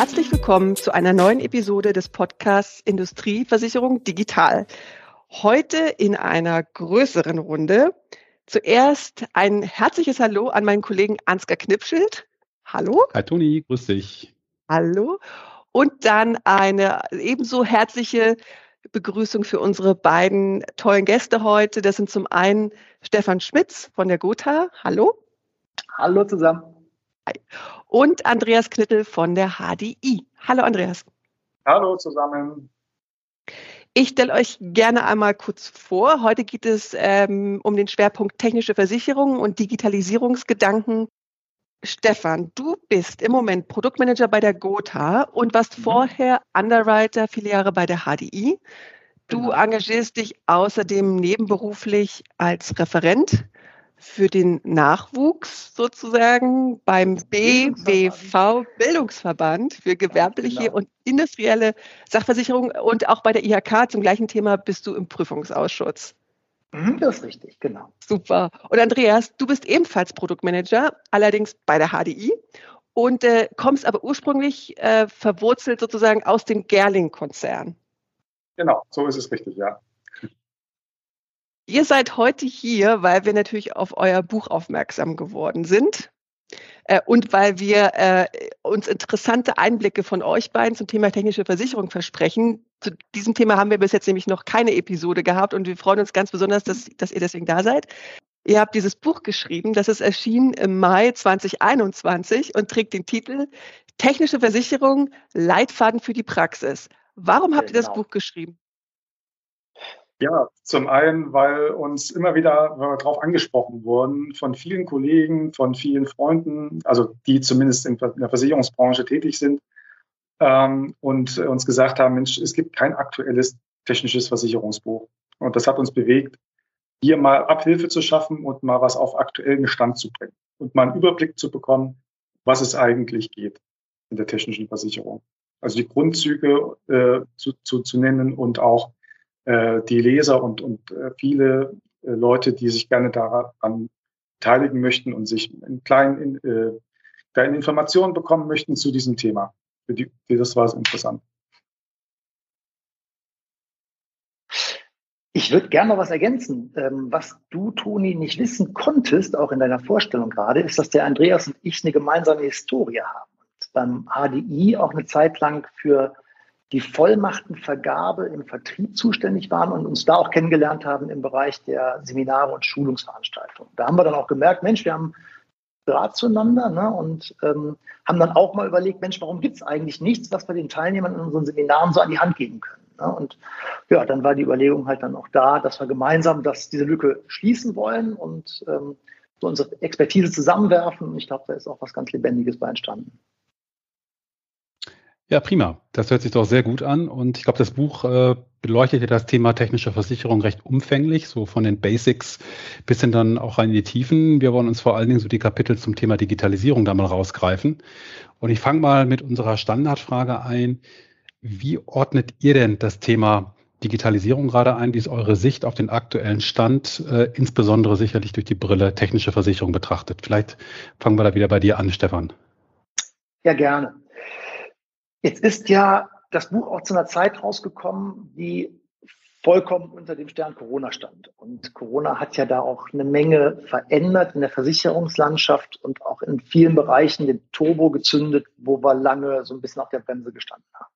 Herzlich willkommen zu einer neuen Episode des Podcasts Industrieversicherung Digital. Heute in einer größeren Runde. Zuerst ein herzliches Hallo an meinen Kollegen Ansgar Knipschild. Hallo. Hi Toni, grüß dich. Hallo. Und dann eine ebenso herzliche Begrüßung für unsere beiden tollen Gäste heute. Das sind zum einen Stefan Schmitz von der Gotha. Hallo. Hallo zusammen. Und Andreas Knittel von der HDI. Hallo Andreas. Hallo zusammen. Ich stelle euch gerne einmal kurz vor. Heute geht es ähm, um den Schwerpunkt technische Versicherungen und Digitalisierungsgedanken. Stefan, du bist im Moment Produktmanager bei der Gotha und warst mhm. vorher Underwriter viele Jahre bei der HDI. Du genau. engagierst dich außerdem nebenberuflich als Referent für den Nachwuchs sozusagen beim BWV Bildungsverband für gewerbliche genau. und industrielle Sachversicherung und auch bei der IHK zum gleichen Thema bist du im Prüfungsausschuss. Mhm, das ist richtig, genau. Super. Und Andreas, du bist ebenfalls Produktmanager, allerdings bei der HDI und äh, kommst aber ursprünglich äh, verwurzelt sozusagen aus dem Gerling-Konzern. Genau, so ist es richtig, ja. Ihr seid heute hier, weil wir natürlich auf euer Buch aufmerksam geworden sind äh, und weil wir äh, uns interessante Einblicke von euch beiden zum Thema technische Versicherung versprechen. Zu diesem Thema haben wir bis jetzt nämlich noch keine Episode gehabt und wir freuen uns ganz besonders, dass, dass ihr deswegen da seid. Ihr habt dieses Buch geschrieben, das ist erschienen im Mai 2021 und trägt den Titel Technische Versicherung, Leitfaden für die Praxis. Warum habt genau. ihr das genau. Buch geschrieben? Ja, zum einen, weil uns immer wieder darauf angesprochen wurden von vielen Kollegen, von vielen Freunden, also die zumindest in der Versicherungsbranche tätig sind ähm, und uns gesagt haben, Mensch, es gibt kein aktuelles technisches Versicherungsbuch. Und das hat uns bewegt, hier mal Abhilfe zu schaffen und mal was auf aktuellen Stand zu bringen und mal einen Überblick zu bekommen, was es eigentlich geht in der technischen Versicherung. Also die Grundzüge äh, zu, zu, zu nennen und auch äh, die Leser und, und äh, viele äh, Leute, die sich gerne daran beteiligen möchten und sich in kleinen, in, äh, kleinen Informationen bekommen möchten zu diesem Thema. Für die, für das war es interessant. Ich würde gerne noch was ergänzen. Ähm, was du, Toni, nicht wissen konntest, auch in deiner Vorstellung gerade, ist, dass der Andreas und ich eine gemeinsame Historie haben. Und beim HDI auch eine Zeit lang für die Vollmachtenvergabe im Vertrieb zuständig waren und uns da auch kennengelernt haben im Bereich der Seminare und Schulungsveranstaltungen. Da haben wir dann auch gemerkt, Mensch, wir haben Draht zueinander ne, und ähm, haben dann auch mal überlegt, Mensch, warum gibt es eigentlich nichts, was wir den Teilnehmern in unseren Seminaren so an die Hand geben können? Ne? Und ja, dann war die Überlegung halt dann auch da, dass wir gemeinsam das, diese Lücke schließen wollen und ähm, so unsere Expertise zusammenwerfen. Und ich glaube, da ist auch was ganz Lebendiges bei entstanden. Ja, prima. Das hört sich doch sehr gut an. Und ich glaube, das Buch äh, beleuchtet ja das Thema technische Versicherung recht umfänglich, so von den Basics bis hin dann auch rein in die Tiefen. Wir wollen uns vor allen Dingen so die Kapitel zum Thema Digitalisierung da mal rausgreifen. Und ich fange mal mit unserer Standardfrage ein. Wie ordnet ihr denn das Thema Digitalisierung gerade ein? Wie ist eure Sicht auf den aktuellen Stand, äh, insbesondere sicherlich durch die Brille technische Versicherung betrachtet? Vielleicht fangen wir da wieder bei dir an, Stefan. Ja, gerne. Jetzt ist ja das Buch auch zu einer Zeit rausgekommen, die vollkommen unter dem Stern Corona stand. Und Corona hat ja da auch eine Menge verändert in der Versicherungslandschaft und auch in vielen Bereichen den Turbo gezündet, wo wir lange so ein bisschen auf der Bremse gestanden haben.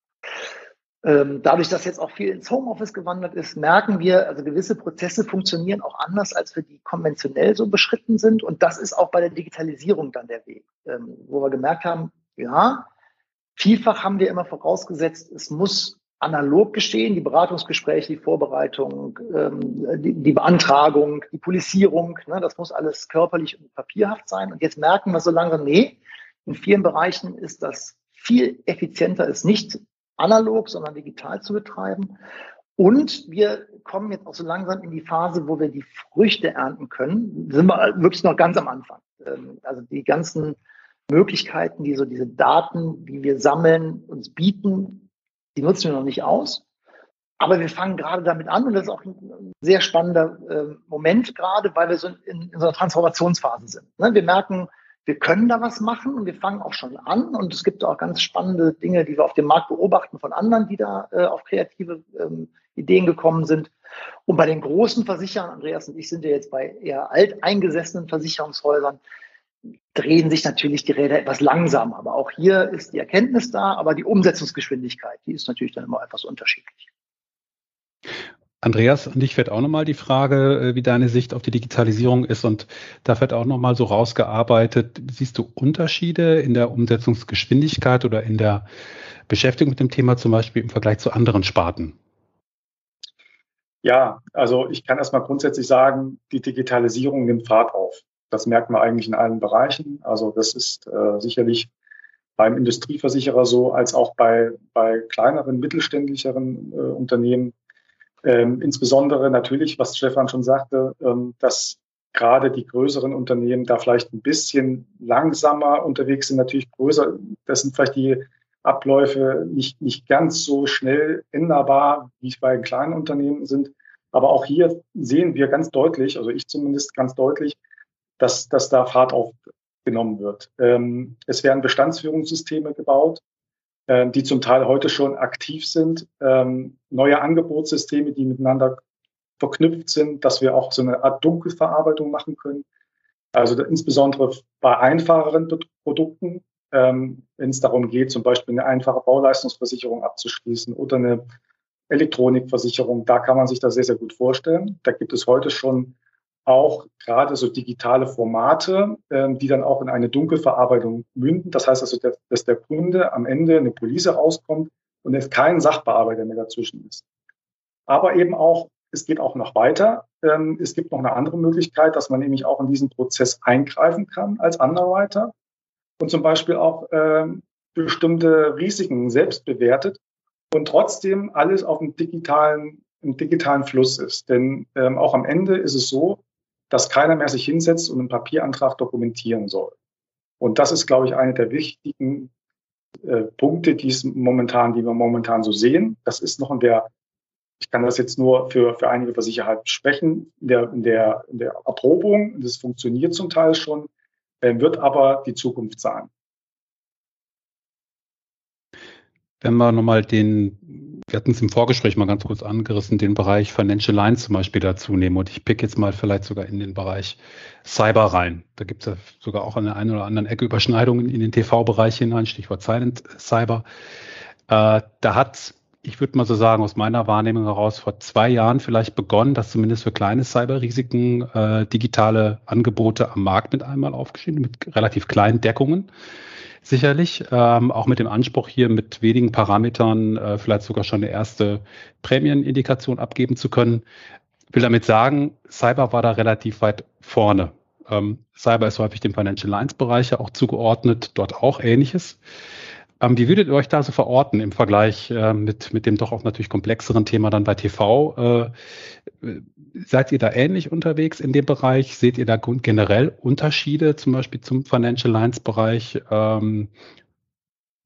Ähm, dadurch, dass jetzt auch viel ins Homeoffice gewandert ist, merken wir, also gewisse Prozesse funktionieren auch anders, als wir die konventionell so beschritten sind. Und das ist auch bei der Digitalisierung dann der Weg, ähm, wo wir gemerkt haben, ja, Vielfach haben wir immer vorausgesetzt, es muss analog geschehen, die Beratungsgespräche, die Vorbereitung, ähm, die, die, Beantragung, die Polizierung, ne, das muss alles körperlich und papierhaft sein. Und jetzt merken wir so langsam, nee, in vielen Bereichen ist das viel effizienter, es nicht analog, sondern digital zu betreiben. Und wir kommen jetzt auch so langsam in die Phase, wo wir die Früchte ernten können. Sind wir wirklich noch ganz am Anfang. Ähm, also die ganzen Möglichkeiten, die so diese Daten, die wir sammeln, uns bieten, die nutzen wir noch nicht aus. Aber wir fangen gerade damit an und das ist auch ein sehr spannender äh, Moment gerade, weil wir so in, in, so einer Transformationsphase sind. Ne? Wir merken, wir können da was machen und wir fangen auch schon an. Und es gibt auch ganz spannende Dinge, die wir auf dem Markt beobachten von anderen, die da äh, auf kreative ähm, Ideen gekommen sind. Und bei den großen Versicherern, Andreas und ich sind ja jetzt bei eher alteingesessenen Versicherungshäusern, drehen sich natürlich die Räder etwas langsamer. Aber auch hier ist die Erkenntnis da, aber die Umsetzungsgeschwindigkeit, die ist natürlich dann immer etwas unterschiedlich. Andreas, an dich fährt auch nochmal die Frage, äh, wie deine Sicht auf die Digitalisierung ist und da wird auch nochmal so rausgearbeitet. Siehst du Unterschiede in der Umsetzungsgeschwindigkeit oder in der Beschäftigung mit dem Thema zum Beispiel im Vergleich zu anderen Sparten? Ja, also ich kann erstmal grundsätzlich sagen, die Digitalisierung nimmt Fahrt auf. Das merkt man eigentlich in allen Bereichen. Also das ist äh, sicherlich beim Industrieversicherer so, als auch bei, bei kleineren, mittelständlicheren äh, Unternehmen ähm, insbesondere natürlich, was Stefan schon sagte, ähm, dass gerade die größeren Unternehmen da vielleicht ein bisschen langsamer unterwegs sind, natürlich größer. Das sind vielleicht die Abläufe nicht, nicht ganz so schnell änderbar, wie es bei kleinen Unternehmen sind. Aber auch hier sehen wir ganz deutlich, also ich zumindest ganz deutlich, dass, dass da Fahrt aufgenommen wird. Ähm, es werden Bestandsführungssysteme gebaut, äh, die zum Teil heute schon aktiv sind, ähm, neue Angebotssysteme, die miteinander verknüpft sind, dass wir auch so eine Art Dunkelverarbeitung machen können. Also insbesondere bei einfacheren Produkten, ähm, wenn es darum geht, zum Beispiel eine einfache Bauleistungsversicherung abzuschließen oder eine Elektronikversicherung, da kann man sich das sehr, sehr gut vorstellen. Da gibt es heute schon auch gerade so digitale Formate, ähm, die dann auch in eine Dunkelverarbeitung münden. Das heißt also, dass der Kunde am Ende eine Police rauskommt und es kein Sachbearbeiter mehr dazwischen ist. Aber eben auch, es geht auch noch weiter. Ähm, es gibt noch eine andere Möglichkeit, dass man nämlich auch in diesen Prozess eingreifen kann als Underwriter und zum Beispiel auch ähm, bestimmte Risiken selbst bewertet und trotzdem alles auf dem digitalen, im digitalen Fluss ist. Denn ähm, auch am Ende ist es so, dass keiner mehr sich hinsetzt und einen Papierantrag dokumentieren soll. Und das ist, glaube ich, eine der wichtigen äh, Punkte, die momentan, die wir momentan so sehen. Das ist noch in der, ich kann das jetzt nur für, für einige Versicherheit sprechen, in der, in der, in der Erprobung, das funktioniert zum Teil schon, äh, wird aber die Zukunft sein. Wenn wir nochmal den wir hatten es im Vorgespräch mal ganz kurz angerissen, den Bereich Financial Lines zum Beispiel dazu nehmen. Und ich pick jetzt mal vielleicht sogar in den Bereich Cyber rein. Da gibt es ja sogar auch an der einen oder anderen Ecke Überschneidungen in den TV-Bereich hinein, Stichwort Silent Cyber. Äh, da hat, ich würde mal so sagen, aus meiner Wahrnehmung heraus vor zwei Jahren vielleicht begonnen, dass zumindest für kleine Cyberrisiken äh, digitale Angebote am Markt mit einmal aufgeschrieben, mit relativ kleinen Deckungen sicherlich, ähm, auch mit dem Anspruch hier mit wenigen Parametern äh, vielleicht sogar schon eine erste Prämienindikation abgeben zu können. Will damit sagen, Cyber war da relativ weit vorne. Ähm, Cyber ist häufig dem Financial Lines Bereich ja auch zugeordnet, dort auch ähnliches. Ähm, wie würdet ihr euch da so verorten im Vergleich äh, mit, mit dem doch auch natürlich komplexeren Thema dann bei TV? Äh, seid ihr da ähnlich unterwegs in dem Bereich? Seht ihr da generell Unterschiede zum Beispiel zum Financial Lines Bereich? Ähm,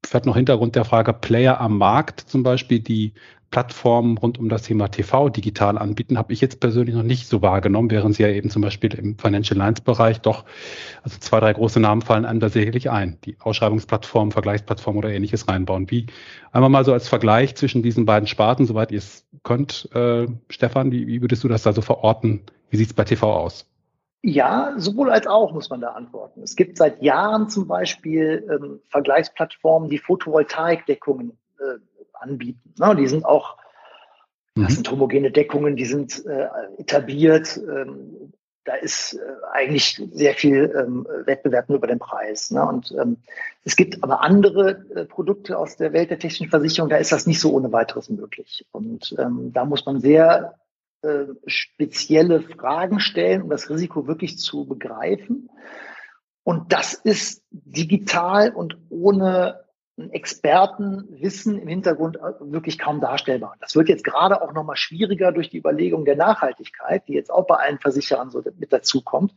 vielleicht noch Hintergrund der Frage Player am Markt zum Beispiel, die Plattformen rund um das Thema TV digital anbieten, habe ich jetzt persönlich noch nicht so wahrgenommen, während sie ja eben zum Beispiel im Financial Lines Bereich doch, also zwei, drei große Namen fallen einem da sicherlich ein, die Ausschreibungsplattform, Vergleichsplattform oder ähnliches reinbauen. Wie einmal mal so als Vergleich zwischen diesen beiden Sparten, soweit ihr es könnt, äh, Stefan, wie, wie würdest du das da so verorten? Wie sieht es bei TV aus? Ja, sowohl als auch muss man da antworten. Es gibt seit Jahren zum Beispiel ähm, Vergleichsplattformen, die Photovoltaikdeckungen äh, anbieten. Ne? Die sind auch, mhm. das sind homogene Deckungen, die sind äh, etabliert. Ähm, da ist äh, eigentlich sehr viel ähm, Wettbewerb nur über den Preis. Ne? Und ähm, es gibt aber andere äh, Produkte aus der Welt der technischen Versicherung, da ist das nicht so ohne weiteres möglich. Und ähm, da muss man sehr äh, spezielle Fragen stellen, um das Risiko wirklich zu begreifen. Und das ist digital und ohne Expertenwissen im Hintergrund äh, wirklich kaum darstellbar. Das wird jetzt gerade auch nochmal schwieriger durch die Überlegung der Nachhaltigkeit, die jetzt auch bei allen Versicherern so mit dazukommt.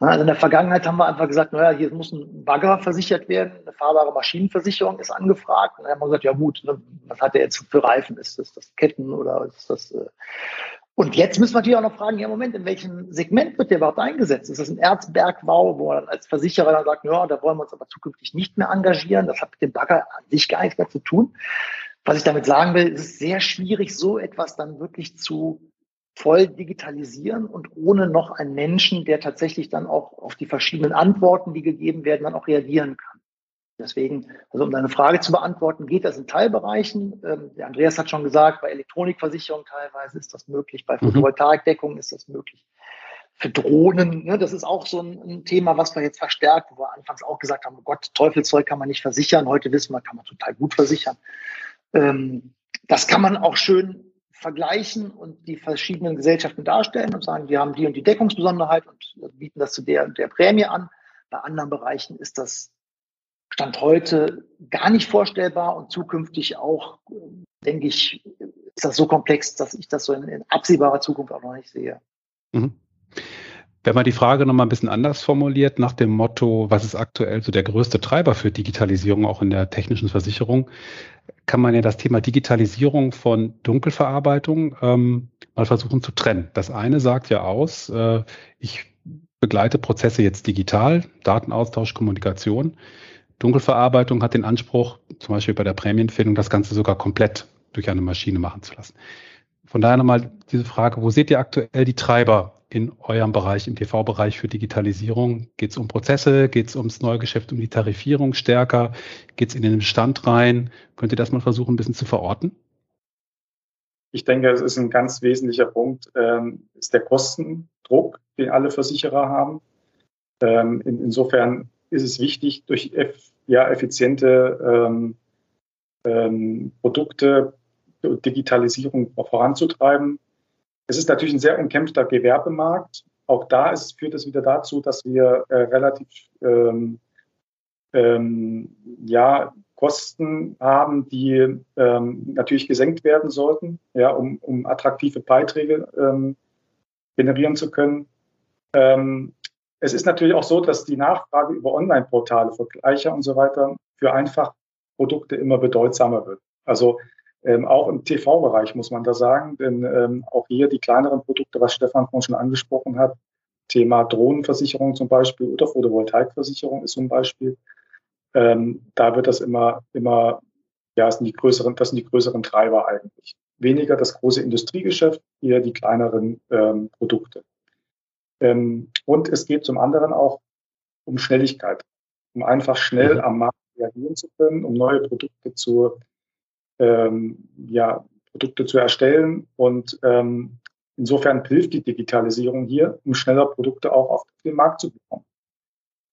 Also in der Vergangenheit haben wir einfach gesagt, naja, hier muss ein Bagger versichert werden, eine fahrbare Maschinenversicherung ist angefragt. Und dann haben wir gesagt, ja gut, ne, was hat der jetzt für Reifen? Ist das das Ketten oder ist das äh, Und jetzt müssen wir natürlich auch noch fragen, ja, Moment, in welchem Segment wird der überhaupt eingesetzt? Ist das ein Erzbergbau, wo man als Versicherer dann sagt, ja, da wollen wir uns aber zukünftig nicht mehr engagieren. Das hat mit dem Bagger an sich gar nichts mehr zu tun. Was ich damit sagen will, ist es sehr schwierig, so etwas dann wirklich zu voll digitalisieren und ohne noch einen Menschen, der tatsächlich dann auch auf die verschiedenen Antworten, die gegeben werden, dann auch reagieren kann. Deswegen, also um deine Frage zu beantworten, geht das in Teilbereichen. Ähm, der Andreas hat schon gesagt, bei Elektronikversicherung teilweise ist das möglich, bei mhm. Photovoltaikdeckung ist das möglich. Für Drohnen, ne, das ist auch so ein, ein, Thema, was wir jetzt verstärkt, wo wir anfangs auch gesagt haben, oh Gott, Teufelszeug kann man nicht versichern. Heute wissen wir, kann man total gut versichern. Ähm, das kann man auch schön vergleichen und die verschiedenen Gesellschaften darstellen und sagen, wir haben die und die Deckungsbesonderheit und bieten das zu der und der Prämie an. Bei anderen Bereichen ist das Stand heute gar nicht vorstellbar und zukünftig auch, denke ich, ist das so komplex, dass ich das so in, in absehbarer Zukunft auch noch nicht sehe. Mhm. Wenn man die Frage nochmal ein bisschen anders formuliert, nach dem Motto, was ist aktuell so der größte Treiber für Digitalisierung auch in der technischen Versicherung, kann man ja das Thema Digitalisierung von Dunkelverarbeitung ähm, mal versuchen zu trennen. Das eine sagt ja aus, äh, ich begleite Prozesse jetzt digital, Datenaustausch, Kommunikation. Dunkelverarbeitung hat den Anspruch, zum Beispiel bei der Prämienfindung, das Ganze sogar komplett durch eine Maschine machen zu lassen. Von daher nochmal diese Frage, wo seht ihr aktuell die Treiber in eurem Bereich, im TV-Bereich für Digitalisierung? Geht es um Prozesse? Geht es ums Neugeschäft, um die Tarifierung stärker? Geht es in den Bestand rein? Könnt ihr das mal versuchen, ein bisschen zu verorten? Ich denke, es ist ein ganz wesentlicher Punkt, ähm, ist der Kostendruck, den alle Versicherer haben. Ähm, in, insofern ist es wichtig, durch eff, ja, effiziente ähm, ähm, Produkte Digitalisierung voranzutreiben. Es ist natürlich ein sehr umkämpfter Gewerbemarkt. Auch da ist, führt es wieder dazu, dass wir äh, relativ ähm, ähm, ja, Kosten haben, die ähm, natürlich gesenkt werden sollten, ja, um, um attraktive Beiträge ähm, generieren zu können. Es ist natürlich auch so, dass die Nachfrage über Online-Portale, Vergleicher und so weiter für Einfachprodukte immer bedeutsamer wird. Also ähm, auch im TV-Bereich muss man da sagen, denn ähm, auch hier die kleineren Produkte, was Stefan vorhin schon angesprochen hat, Thema Drohnenversicherung zum Beispiel oder Photovoltaikversicherung ist zum Beispiel, ähm, da wird das immer, immer, ja, sind die größeren, das sind die größeren Treiber eigentlich. Weniger das große Industriegeschäft, eher die kleineren ähm, Produkte. Ähm, und es geht zum anderen auch um Schnelligkeit, um einfach schnell mhm. am Markt reagieren zu können, um neue Produkte zu, ähm, ja, Produkte zu erstellen. Und ähm, insofern hilft die Digitalisierung hier, um schneller Produkte auch auf den Markt zu bekommen.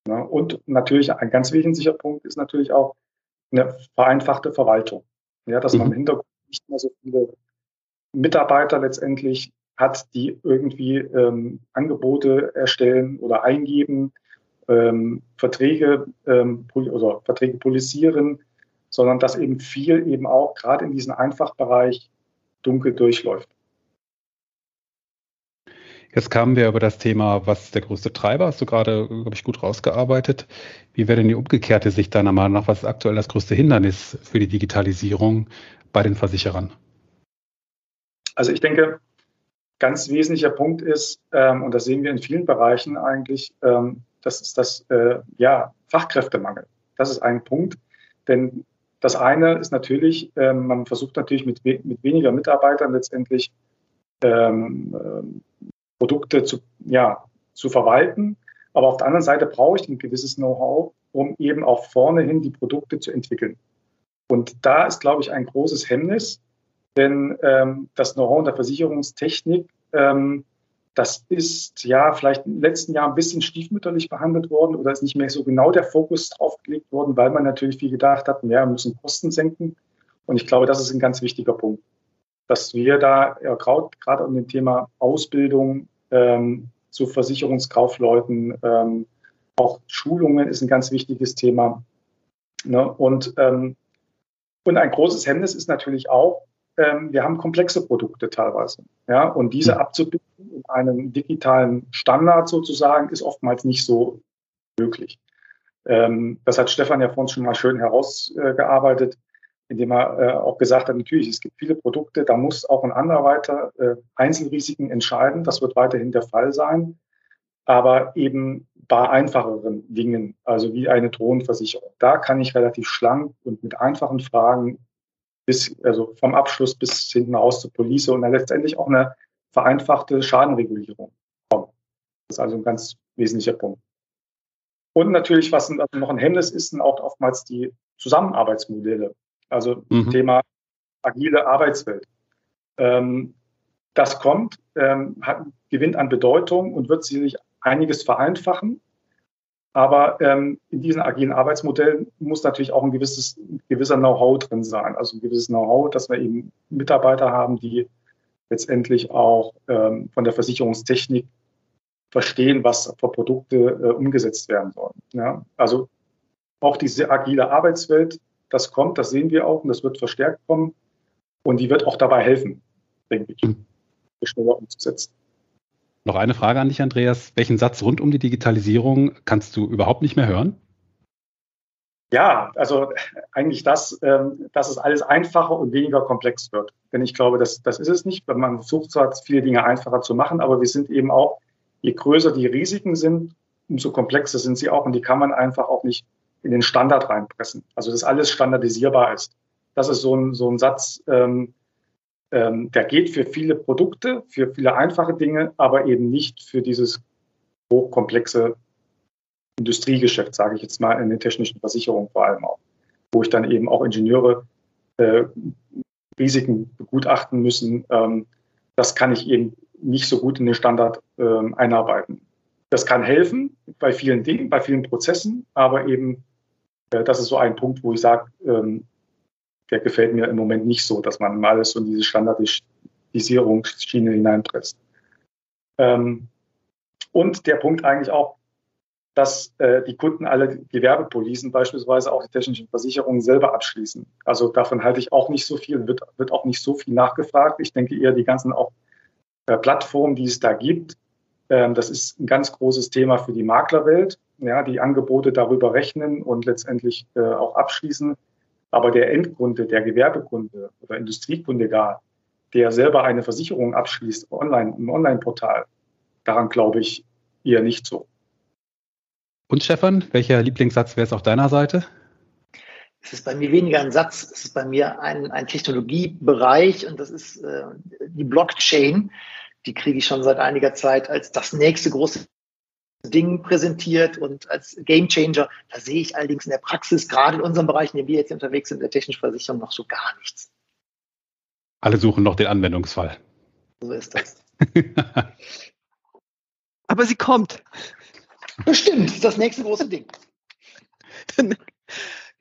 Ja, und natürlich ein ganz wesentlicher Punkt ist natürlich auch eine vereinfachte Verwaltung. Ja, dass man im mhm. Hintergrund nicht mehr so viele Mitarbeiter letztendlich hat, die irgendwie ähm, Angebote erstellen oder eingeben, ähm, Verträge ähm, oder Verträge polisieren, sondern dass eben viel eben auch gerade in diesem Einfachbereich dunkel durchläuft. Jetzt kamen wir über das Thema, was ist der größte Treiber, hast du gerade, glaube ich, gut rausgearbeitet. Wie wäre denn die umgekehrte Sicht deiner Meinung nach? Was ist aktuell das größte Hindernis für die Digitalisierung bei den Versicherern? Also ich denke, ganz wesentlicher Punkt ist, ähm, und das sehen wir in vielen Bereichen eigentlich, ähm, das ist das äh, ja, Fachkräftemangel. Das ist ein Punkt, denn das eine ist natürlich, ähm, man versucht natürlich mit, we mit weniger Mitarbeitern letztendlich ähm, äh, Produkte zu, ja, zu verwalten. Aber auf der anderen Seite brauche ich ein gewisses Know-how, um eben auch vorne hin die Produkte zu entwickeln. Und da ist, glaube ich, ein großes Hemmnis, denn ähm, das Know-how der Versicherungstechnik, ähm, das ist ja vielleicht im letzten Jahr ein bisschen stiefmütterlich behandelt worden oder ist nicht mehr so genau der Fokus drauf gelegt worden, weil man natürlich viel gedacht hat, ja, wir müssen Kosten senken. Und ich glaube, das ist ein ganz wichtiger Punkt, dass wir da ja, gerade um dem Thema Ausbildung ähm, zu Versicherungskaufleuten, ähm, auch Schulungen ist ein ganz wichtiges Thema. Ne? Und, ähm, und ein großes Hemmnis ist natürlich auch, ähm, wir haben komplexe Produkte teilweise. Ja, und diese mhm. abzubilden in einem digitalen Standard sozusagen ist oftmals nicht so möglich. Ähm, das hat Stefan ja vorhin schon mal schön herausgearbeitet. indem er äh, auch gesagt hat, natürlich, es gibt viele Produkte, da muss auch ein Underwriter äh, Einzelrisiken entscheiden. Das wird weiterhin der Fall sein. Aber eben bei einfacheren Dingen, also wie eine Drohnenversicherung, da kann ich relativ schlank und mit einfachen Fragen bis, also vom Abschluss bis hinten raus zur Police und dann letztendlich auch eine vereinfachte Schadenregulierung kommen. Das ist also ein ganz wesentlicher Punkt. Und natürlich, was noch ein Hemmnis ist, sind auch oftmals die Zusammenarbeitsmodelle. Also mhm. Thema agile Arbeitswelt. Ähm, das kommt, ähm, hat, gewinnt an Bedeutung und wird sicherlich einiges vereinfachen. Aber ähm, in diesen agilen Arbeitsmodellen muss natürlich auch ein gewisses, gewisser Know-how drin sein. Also ein gewisses Know-how, dass wir eben Mitarbeiter haben, die letztendlich auch ähm, von der Versicherungstechnik verstehen, was für Produkte äh, umgesetzt werden sollen. Ja? Also auch diese agile Arbeitswelt das kommt, das sehen wir auch und das wird verstärkt kommen. Und die wird auch dabei helfen, denke ich, mhm. schneller umzusetzen. Noch eine Frage an dich, Andreas. Welchen Satz rund um die Digitalisierung kannst du überhaupt nicht mehr hören? Ja, also eigentlich das, ähm, dass es alles einfacher und weniger komplex wird. Denn ich glaube, das, das ist es nicht. Man versucht zwar viele Dinge einfacher zu machen, aber wir sind eben auch, je größer die Risiken sind, umso komplexer sind sie auch und die kann man einfach auch nicht in den Standard reinpressen. Also dass alles standardisierbar ist. Das ist so ein, so ein Satz, ähm, ähm, der geht für viele Produkte, für viele einfache Dinge, aber eben nicht für dieses hochkomplexe Industriegeschäft, sage ich jetzt mal, in den technischen Versicherungen vor allem auch, wo ich dann eben auch Ingenieure äh, Risiken begutachten müssen. Ähm, das kann ich eben nicht so gut in den Standard ähm, einarbeiten. Das kann helfen bei vielen Dingen, bei vielen Prozessen, aber eben äh, das ist so ein Punkt, wo ich sage, ähm, der gefällt mir im Moment nicht so, dass man alles so in diese Standardisierungsschiene hineinpresst. Ähm, und der Punkt eigentlich auch, dass äh, die Kunden alle Gewerbepolisen beispielsweise auch die technischen Versicherungen selber abschließen. Also davon halte ich auch nicht so viel, wird, wird auch nicht so viel nachgefragt. Ich denke eher die ganzen auch äh, Plattformen, die es da gibt, ähm, das ist ein ganz großes Thema für die Maklerwelt ja, die Angebote darüber rechnen und letztendlich äh, auch abschließen. Aber der Endkunde, der Gewerbekunde oder Industriekunde gar, der selber eine Versicherung abschließt online im Online-Portal, daran glaube ich eher nicht so. Und Stefan, welcher Lieblingssatz wäre es auf deiner Seite? Es ist bei mir weniger ein Satz, es ist bei mir ein, ein Technologiebereich und das ist äh, die Blockchain. Die kriege ich schon seit einiger Zeit als das nächste große Ding präsentiert und als Gamechanger. Da sehe ich allerdings in der Praxis, gerade in unserem Bereich, in dem wir jetzt unterwegs sind, der technischen Versicherung, noch so gar nichts. Alle suchen noch den Anwendungsfall. So ist das. Aber sie kommt. Bestimmt, das nächste große Ding.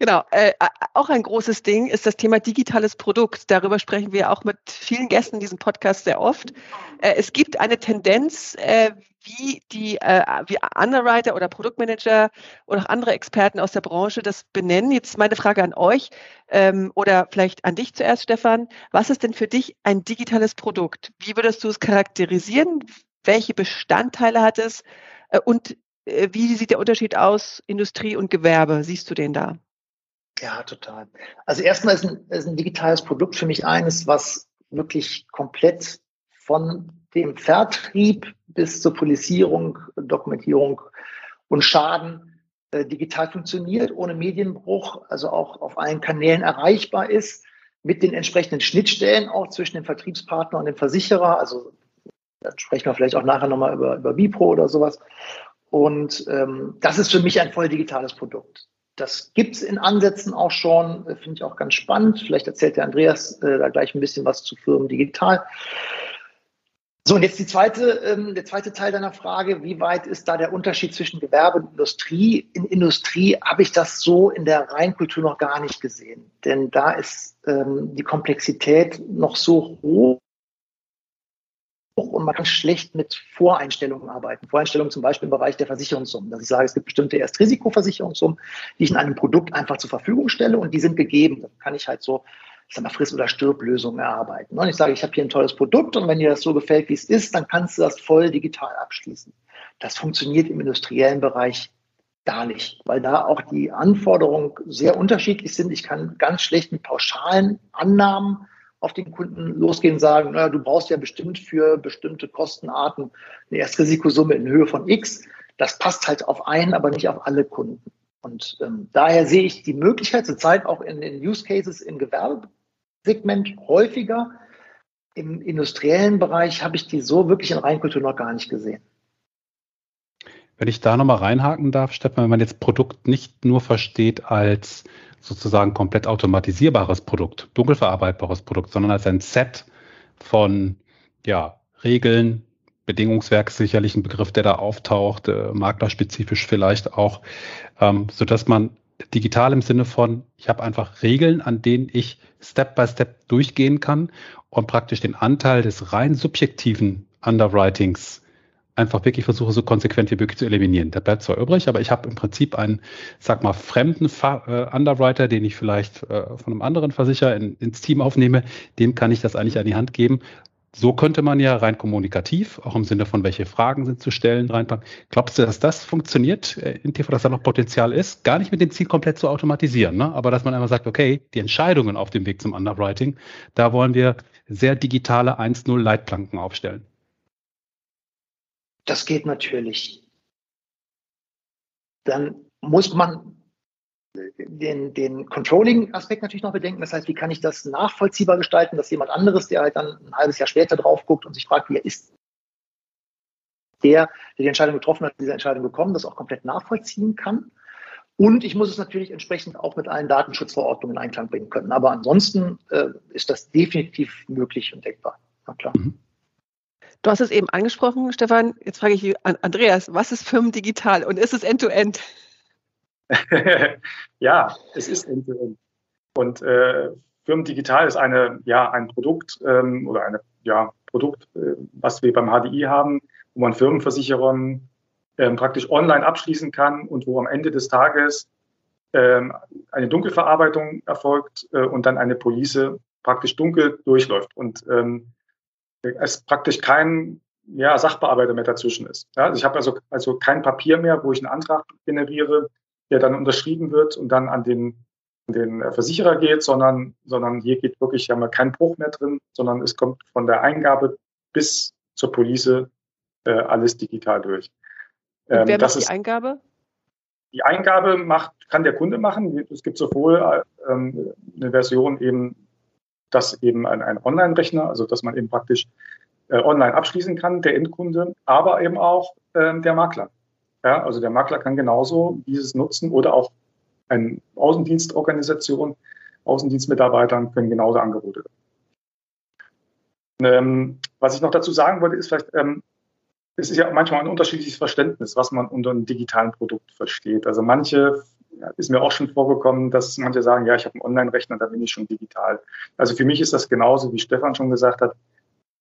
Genau, äh, auch ein großes Ding ist das Thema digitales Produkt. Darüber sprechen wir auch mit vielen Gästen in diesem Podcast sehr oft. Äh, es gibt eine Tendenz, äh, wie die äh, wie Underwriter oder Produktmanager oder auch andere Experten aus der Branche das benennen. Jetzt meine Frage an euch ähm, oder vielleicht an dich zuerst, Stefan. Was ist denn für dich ein digitales Produkt? Wie würdest du es charakterisieren? Welche Bestandteile hat es? Äh, und äh, wie sieht der Unterschied aus, Industrie und Gewerbe? Siehst du den da? Ja, total. Also erstmal ist ein, ist ein digitales Produkt für mich eines, was wirklich komplett von dem Vertrieb bis zur Polisierung, Dokumentierung und Schaden äh, digital funktioniert, ohne Medienbruch, also auch auf allen Kanälen erreichbar ist, mit den entsprechenden Schnittstellen auch zwischen dem Vertriebspartner und dem Versicherer. Also da sprechen wir vielleicht auch nachher nochmal über, über Bipro oder sowas. Und ähm, das ist für mich ein voll digitales Produkt. Das gibt's in Ansätzen auch schon, äh, finde ich auch ganz spannend. Vielleicht erzählt der Andreas äh, da gleich ein bisschen was zu Firmen digital. So, und jetzt die zweite, ähm, der zweite Teil deiner Frage, wie weit ist da der Unterschied zwischen Gewerbe und Industrie? In Industrie habe ich das so in der Reinkultur noch gar nicht gesehen, denn da ist ähm, die Komplexität noch so hoch und man kann schlecht mit Voreinstellungen arbeiten. Voreinstellungen zum Beispiel im Bereich der Versicherungssummen, dass ich sage, es gibt bestimmte Erstrisikoversicherungssummen, die ich in einem Produkt einfach zur Verfügung stelle und die sind gegeben. Dann kann ich halt so, ich sag mal, Friss- oder Stirb-Lösungen erarbeiten. Und ich sage, ich habe hier ein tolles Produkt und wenn dir das so gefällt, wie es ist, dann kannst du das voll digital abschließen. Das funktioniert im industriellen Bereich gar nicht, weil da auch die Anforderungen sehr unterschiedlich sind. Ich kann ganz schlecht mit pauschalen Annahmen auf den Kunden losgehen und sagen, naja, du brauchst ja bestimmt für bestimmte Kostenarten eine Erstrisikosumme in Höhe von X. Das passt halt auf einen, aber nicht auf alle Kunden. Und ähm, daher sehe ich die Möglichkeit zurzeit auch in den Use Cases im Gewerbesegment häufiger. Im industriellen Bereich habe ich die so wirklich in Reinkultur noch gar nicht gesehen. Wenn ich da nochmal reinhaken darf, Stefan, wenn man jetzt Produkt nicht nur versteht als sozusagen komplett automatisierbares Produkt, dunkelverarbeitbares Produkt, sondern als ein Set von ja, Regeln, Bedingungswerk sicherlich ein Begriff, der da auftaucht, äh, maklerspezifisch vielleicht auch, ähm, so dass man digital im Sinne von, ich habe einfach Regeln, an denen ich Step by Step durchgehen kann und praktisch den Anteil des rein subjektiven Underwritings einfach wirklich versuche, so konsequent wie möglich zu eliminieren. Der bleibt zwar übrig, aber ich habe im Prinzip einen, sag mal, fremden äh, Underwriter, den ich vielleicht äh, von einem anderen Versicherer in, ins Team aufnehme, dem kann ich das eigentlich an die Hand geben. So könnte man ja rein kommunikativ, auch im Sinne von welche Fragen sind zu stellen, reinpacken. Glaubst du, dass das funktioniert äh, in TV, dass da noch Potenzial ist? Gar nicht mit dem Ziel komplett zu automatisieren, ne? aber dass man einfach sagt, okay, die Entscheidungen auf dem Weg zum Underwriting, da wollen wir sehr digitale 1.0 Leitplanken aufstellen. Das geht natürlich. Dann muss man den, den Controlling-Aspekt natürlich noch bedenken. Das heißt, wie kann ich das nachvollziehbar gestalten, dass jemand anderes, der halt dann ein halbes Jahr später drauf guckt und sich fragt, wer ist der, der die Entscheidung getroffen hat, diese Entscheidung bekommen, das auch komplett nachvollziehen kann. Und ich muss es natürlich entsprechend auch mit allen Datenschutzverordnungen in Einklang bringen können. Aber ansonsten äh, ist das definitiv möglich und denkbar. Na klar. Mhm. Du hast es eben angesprochen, Stefan. Jetzt frage ich Andreas, was ist Firmendigital und ist es End-to-End? -End? ja, es ist End-to-End. -End. Und äh, Firmendigital ist eine, ja, ein Produkt ähm, oder ein ja, Produkt, äh, was wir beim HDI haben, wo man Firmenversicherungen äh, praktisch online abschließen kann und wo am Ende des Tages ähm, eine Dunkelverarbeitung erfolgt äh, und dann eine Police praktisch dunkel durchläuft. Und ähm, es praktisch kein ja, Sachbearbeiter mehr dazwischen ist. Ja, also ich habe also, also kein Papier mehr, wo ich einen Antrag generiere, der dann unterschrieben wird und dann an den, an den Versicherer geht, sondern, sondern hier geht wirklich, haben wir keinen Bruch mehr drin, sondern es kommt von der Eingabe bis zur Police äh, alles digital durch. Ähm, wer macht die Eingabe? Die Eingabe macht, kann der Kunde machen. Es gibt sowohl ähm, eine Version eben das eben ein, ein Online-Rechner, also dass man eben praktisch äh, online abschließen kann, der Endkunde, aber eben auch äh, der Makler. Ja, also der Makler kann genauso dieses nutzen oder auch eine Außendienstorganisation, Außendienstmitarbeitern können genauso Angebote. Ähm, was ich noch dazu sagen wollte, ist vielleicht, ähm, es ist ja manchmal ein unterschiedliches Verständnis, was man unter einem digitalen Produkt versteht. Also manche ist mir auch schon vorgekommen, dass manche sagen, ja, ich habe einen Online-Rechner, da bin ich schon digital. Also für mich ist das genauso, wie Stefan schon gesagt hat,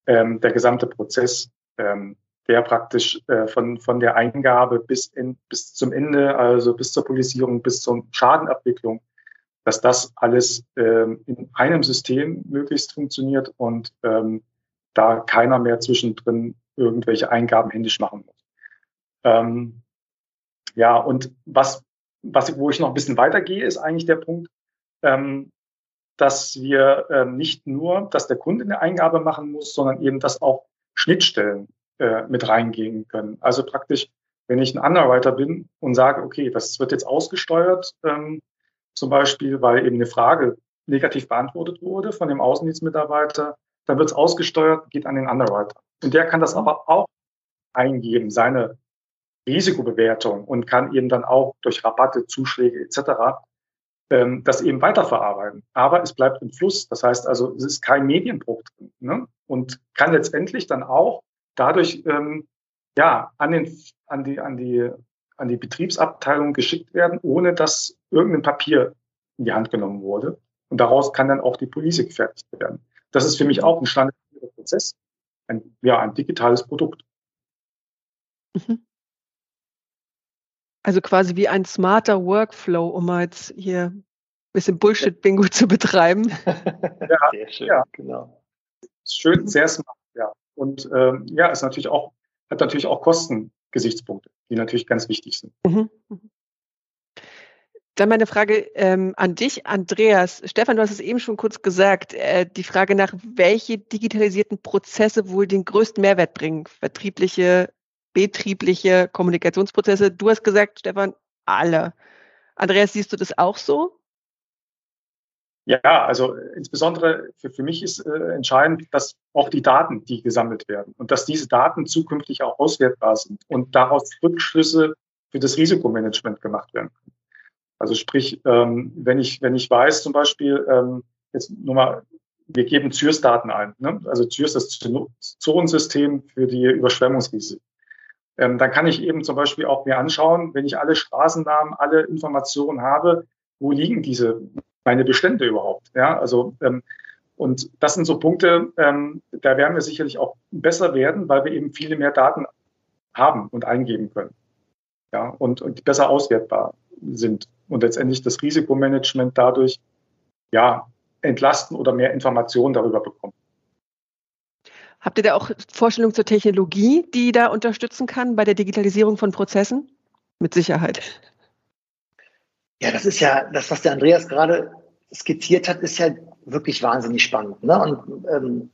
ähm, der gesamte Prozess, ähm, der praktisch äh, von, von der Eingabe bis, in, bis zum Ende, also bis zur Polisierung, bis zur Schadenabwicklung, dass das alles ähm, in einem System möglichst funktioniert und ähm, da keiner mehr zwischendrin irgendwelche Eingaben händisch machen muss. Ähm, ja, und was was, wo ich noch ein bisschen weitergehe, ist eigentlich der Punkt, ähm, dass wir ähm, nicht nur, dass der Kunde eine Eingabe machen muss, sondern eben, dass auch Schnittstellen äh, mit reingehen können. Also praktisch, wenn ich ein Underwriter bin und sage, okay, das wird jetzt ausgesteuert, ähm, zum Beispiel, weil eben eine Frage negativ beantwortet wurde von dem Außendienstmitarbeiter, dann wird es ausgesteuert, geht an den Underwriter. Und der kann das aber auch eingeben, seine Risikobewertung und kann eben dann auch durch Rabatte, Zuschläge etc. Ähm, das eben weiterverarbeiten. Aber es bleibt im Fluss. Das heißt also, es ist kein Medienbruch drin ne? und kann letztendlich dann auch dadurch ähm, ja an, den, an, die, an, die, an die Betriebsabteilung geschickt werden, ohne dass irgendein Papier in die Hand genommen wurde. Und daraus kann dann auch die Police gefertigt werden. Das ist für mich auch ein standardisierter Prozess, ein, ja, ein digitales Produkt. Mhm. Also quasi wie ein smarter Workflow, um mal jetzt hier ein bisschen Bullshit-Bingo zu betreiben. ja, sehr schön, ja. genau. Schön, sehr smart, ja. Und ähm, ja, ist natürlich auch, hat natürlich auch Kostengesichtspunkte, die natürlich ganz wichtig sind. Mhm. Dann meine Frage ähm, an dich, Andreas. Stefan, du hast es eben schon kurz gesagt. Äh, die Frage nach, welche digitalisierten Prozesse wohl den größten Mehrwert bringen? Vertriebliche, betriebliche Kommunikationsprozesse. Du hast gesagt, Stefan, alle. Andreas, siehst du das auch so? Ja, also insbesondere für, für mich ist äh, entscheidend, dass auch die Daten, die gesammelt werden und dass diese Daten zukünftig auch auswertbar sind und daraus Rückschlüsse für das Risikomanagement gemacht werden können. Also sprich, ähm, wenn ich wenn ich weiß zum Beispiel ähm, jetzt nur mal, wir geben ZÜRS-Daten ein, ne? also ZÜRS das Zonensystem für die Überschwemmungsrisiken. Ähm, dann kann ich eben zum Beispiel auch mir anschauen, wenn ich alle Straßennamen, alle Informationen habe, wo liegen diese meine Bestände überhaupt? Ja, also ähm, und das sind so Punkte, ähm, da werden wir sicherlich auch besser werden, weil wir eben viele mehr Daten haben und eingeben können. Ja, und, und besser auswertbar sind und letztendlich das Risikomanagement dadurch ja entlasten oder mehr Informationen darüber bekommen. Habt ihr da auch Vorstellungen zur Technologie, die da unterstützen kann bei der Digitalisierung von Prozessen? Mit Sicherheit. Ja, das ist ja, das, was der Andreas gerade skizziert hat, ist ja wirklich wahnsinnig spannend. Ne? Und ähm,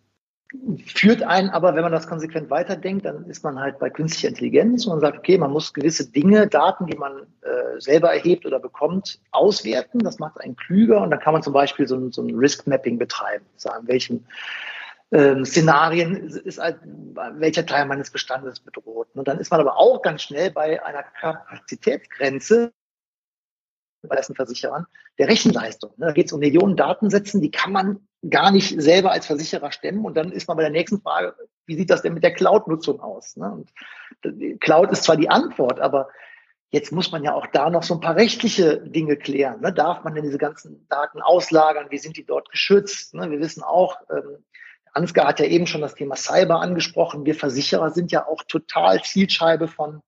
führt einen aber, wenn man das konsequent weiterdenkt, dann ist man halt bei künstlicher Intelligenz und man sagt, okay, man muss gewisse Dinge, Daten, die man äh, selber erhebt oder bekommt, auswerten. Das macht einen klüger und dann kann man zum Beispiel so so ein Risk-Mapping betreiben, sagen, welchen ähm, Szenarien ist halt, welcher Teil meines Bestandes bedroht. Und dann ist man aber auch ganz schnell bei einer Kapazitätsgrenze, bei dessen Versicherern, der Rechenleistung. Ne? Da geht es um Millionen Datensätzen, die kann man gar nicht selber als Versicherer stemmen. Und dann ist man bei der nächsten Frage, wie sieht das denn mit der Cloud-Nutzung aus? Ne? Cloud ist zwar die Antwort, aber jetzt muss man ja auch da noch so ein paar rechtliche Dinge klären. Ne? Darf man denn diese ganzen Daten auslagern? Wie sind die dort geschützt? Ne? Wir wissen auch, ähm, Ansgar hat ja eben schon das Thema Cyber angesprochen. Wir Versicherer sind ja auch total Zielscheibe von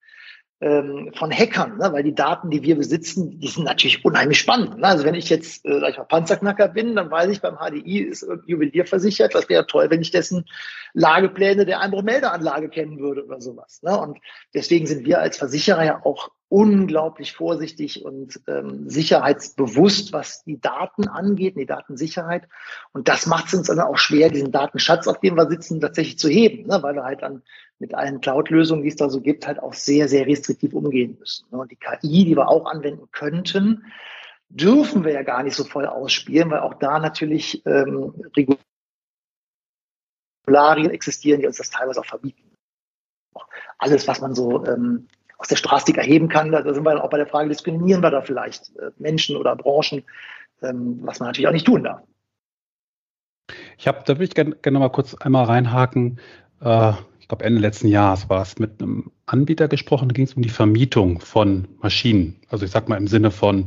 ähm, von Hackern, ne? weil die Daten, die wir besitzen, die sind natürlich unheimlich spannend. Ne? Also wenn ich jetzt, äh, sag ich mal, Panzerknacker bin, dann weiß ich, beim HDI ist Juwelier versichert. Das wäre toll, wenn ich dessen Lagepläne der Einbruchmeldeanlage kennen würde oder sowas. Ne? Und deswegen sind wir als Versicherer ja auch unglaublich vorsichtig und ähm, sicherheitsbewusst, was die Daten angeht, die Datensicherheit. Und das macht es uns dann auch schwer, diesen Datenschatz, auf dem wir sitzen, tatsächlich zu heben, ne? weil wir halt dann mit allen Cloud-Lösungen, die es da so gibt, halt auch sehr, sehr restriktiv umgehen müssen. Ne? Und die KI, die wir auch anwenden könnten, dürfen wir ja gar nicht so voll ausspielen, weil auch da natürlich ähm, Regularien existieren, die uns das teilweise auch verbieten. Alles, was man so ähm, aus der Statistik erheben kann. Da sind wir dann auch bei der Frage, diskriminieren wir da vielleicht äh, Menschen oder Branchen, ähm, was man natürlich auch nicht tun darf. Ich habe, da würde ich gerne gern mal kurz einmal reinhaken. Äh, ich glaube, Ende letzten Jahres war es mit einem Anbieter gesprochen, da ging es um die Vermietung von Maschinen. Also ich sage mal im Sinne von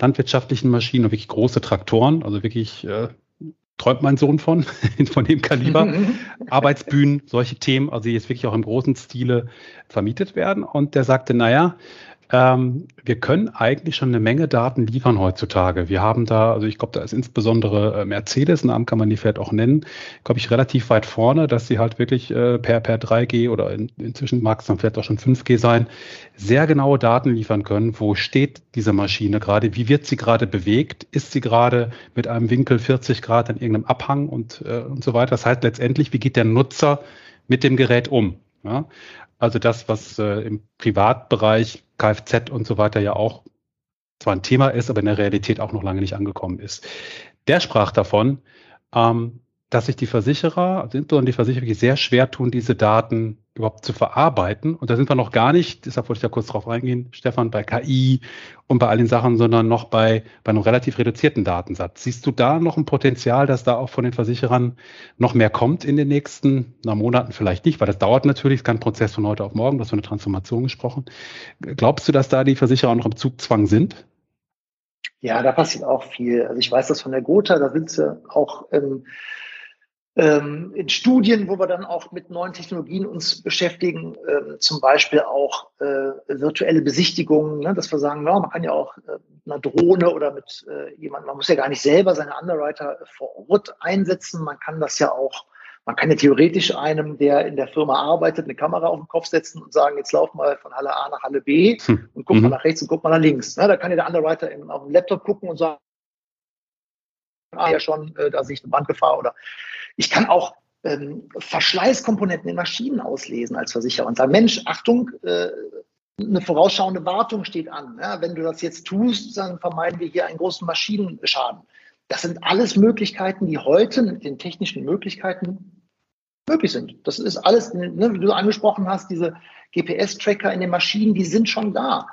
landwirtschaftlichen Maschinen und wirklich große Traktoren, also wirklich äh, träumt mein Sohn von, von dem Kaliber. Arbeitsbühnen, solche Themen, also die jetzt wirklich auch im großen Stile vermietet werden. Und der sagte, naja, ähm, wir können eigentlich schon eine Menge Daten liefern heutzutage. Wir haben da, also ich glaube, da ist insbesondere äh, Mercedes, Namen kann man die vielleicht auch nennen, glaube ich, relativ weit vorne, dass sie halt wirklich äh, per, per 3G oder in, inzwischen mag es dann vielleicht auch schon 5G sein, sehr genaue Daten liefern können. Wo steht diese Maschine gerade? Wie wird sie gerade bewegt? Ist sie gerade mit einem Winkel 40 Grad an irgendeinem Abhang und, äh, und so weiter? Das heißt letztendlich, wie geht der Nutzer mit dem Gerät um? Ja? Also das, was äh, im Privatbereich, Kfz und so weiter ja auch zwar ein Thema ist, aber in der Realität auch noch lange nicht angekommen ist. Der sprach davon, ähm, dass sich die Versicherer, also insbesondere die Versicherer, wirklich sehr schwer tun, diese Daten überhaupt zu verarbeiten. Und da sind wir noch gar nicht, deshalb wollte ich da kurz drauf reingehen, Stefan, bei KI und bei all den Sachen, sondern noch bei, bei einem relativ reduzierten Datensatz. Siehst du da noch ein Potenzial, dass da auch von den Versicherern noch mehr kommt in den nächsten na, Monaten? Vielleicht nicht, weil das dauert natürlich, es ist kein Prozess von heute auf morgen, du hast von eine Transformation gesprochen. Glaubst du, dass da die Versicherer noch im Zugzwang sind? Ja, da passiert auch viel. Also ich weiß das von der Gotha, da sind sie auch ähm, ähm, in Studien, wo wir dann auch mit neuen Technologien uns beschäftigen, ähm, zum Beispiel auch äh, virtuelle Besichtigungen, ne, dass wir sagen, man kann ja auch äh, einer Drohne oder mit äh, jemandem, man muss ja gar nicht selber seine Underwriter vor Ort einsetzen, man kann das ja auch Man kann ja theoretisch einem, der in der Firma arbeitet, eine Kamera auf den Kopf setzen und sagen, jetzt lauf mal von Halle A nach Halle B hm. und guck mhm. mal nach rechts und guck mal nach links. Ja, da kann ja der Underwriter auf dem Laptop gucken und sagen, ah, ja schon, äh, da sehe ich eine Bandgefahr oder ich kann auch ähm, Verschleißkomponenten in Maschinen auslesen als Versicherer und sagen, Mensch, Achtung, äh, eine vorausschauende Wartung steht an. Ja, wenn du das jetzt tust, dann vermeiden wir hier einen großen Maschinenschaden. Das sind alles Möglichkeiten, die heute mit den technischen Möglichkeiten möglich sind. Das ist alles, ne, wie du angesprochen hast, diese GPS-Tracker in den Maschinen, die sind schon da.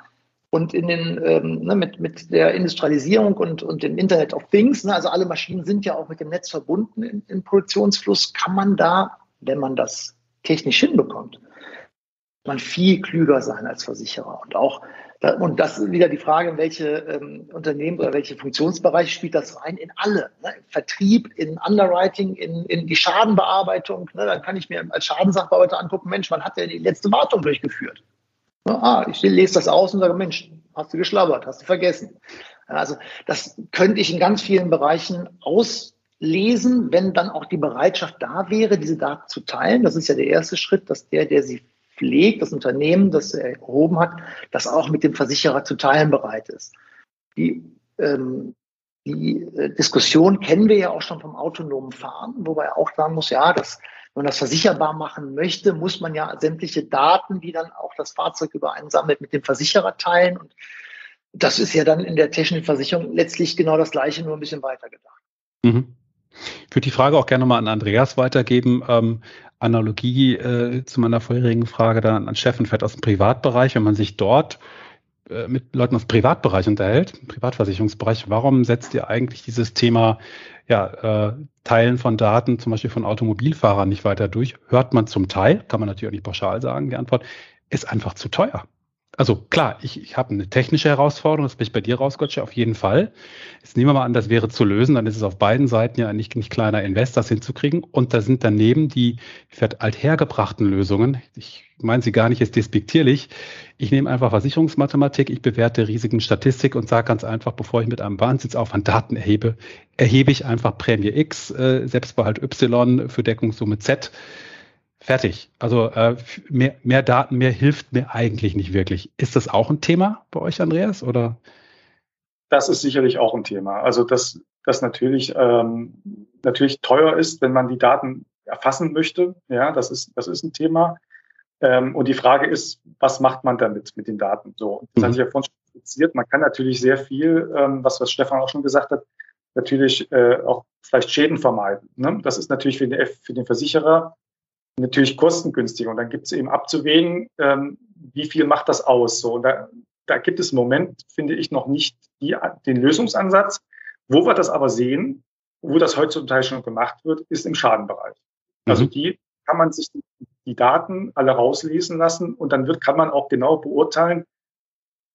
Und in den, ähm, ne, mit, mit der Industrialisierung und, und dem Internet of Things, ne, also alle Maschinen sind ja auch mit dem Netz verbunden im, im Produktionsfluss, kann man da, wenn man das technisch hinbekommt, man viel klüger sein als Versicherer. Und auch, und das ist wieder die Frage, in welche ähm, Unternehmen oder welche Funktionsbereiche spielt das rein? In alle. Ne? Vertrieb, in Underwriting, in, in die Schadenbearbeitung. Ne? Dann kann ich mir als Schadensachbearbeiter angucken, Mensch, man hat ja die letzte Wartung durchgeführt. Ah, ich lese das aus und sage, Mensch, hast du geschlabbert, hast du vergessen. Also das könnte ich in ganz vielen Bereichen auslesen, wenn dann auch die Bereitschaft da wäre, diese Daten zu teilen. Das ist ja der erste Schritt, dass der, der sie pflegt, das Unternehmen, das er erhoben hat, das auch mit dem Versicherer zu teilen bereit ist. Die, ähm, die äh, Diskussion kennen wir ja auch schon vom autonomen Fahren, wobei auch sagen muss, ja, das wenn man das versicherbar machen möchte, muss man ja sämtliche Daten, die dann auch das Fahrzeug über einen sammelt, mit dem Versicherer teilen. Und das ist ja dann in der technischen Versicherung letztlich genau das Gleiche, nur ein bisschen weiter gedacht. Mhm. Ich würde die Frage auch gerne mal an Andreas weitergeben. Ähm, Analogie äh, zu meiner vorherigen Frage dann an Steffen fährt aus dem Privatbereich. Wenn man sich dort äh, mit Leuten aus Privatbereich unterhält, Privatversicherungsbereich, warum setzt ihr eigentlich dieses Thema ja, äh, Teilen von Daten, zum Beispiel von Automobilfahrern, nicht weiter durch? Hört man zum Teil, kann man natürlich auch nicht pauschal sagen, die Antwort ist einfach zu teuer. Also klar, ich, ich habe eine technische Herausforderung, das bin ich bei dir raus, Gotcha, auf jeden Fall. Jetzt nehmen wir mal an, das wäre zu lösen, dann ist es auf beiden Seiten ja nicht, nicht kleiner Invest, das hinzukriegen. Und da sind daneben die vielleicht althergebrachten Lösungen. Ich meine sie gar nicht jetzt despektierlich. Ich nehme einfach Versicherungsmathematik, ich bewerte Risiken, Statistik und sage ganz einfach, bevor ich mit einem Wahnsinnsaufwand Daten erhebe, erhebe ich einfach Prämie X, äh, Selbstbehalt Y für Deckungssumme Z Fertig. Also äh, mehr, mehr Daten, mehr hilft mir eigentlich nicht wirklich. Ist das auch ein Thema bei euch, Andreas? Oder? Das ist sicherlich auch ein Thema. Also dass das natürlich ähm, natürlich teuer ist, wenn man die Daten erfassen möchte. Ja, das ist das ist ein Thema. Ähm, und die Frage ist, was macht man damit mit den Daten? So, das mhm. hatte ich ja vorhin schon skizziert. Man kann natürlich sehr viel, ähm, was was Stefan auch schon gesagt hat, natürlich äh, auch vielleicht Schäden vermeiden. Ne? Das ist natürlich für den, für den Versicherer natürlich kostengünstig. Und dann gibt es eben abzuwägen, ähm, wie viel macht das aus. So, und da, da gibt es im Moment, finde ich, noch nicht die, den Lösungsansatz. Wo wir das aber sehen, wo das heutzutage schon gemacht wird, ist im Schadenbereich. Also mhm. die kann man sich die Daten alle rauslesen lassen und dann wird, kann man auch genau beurteilen,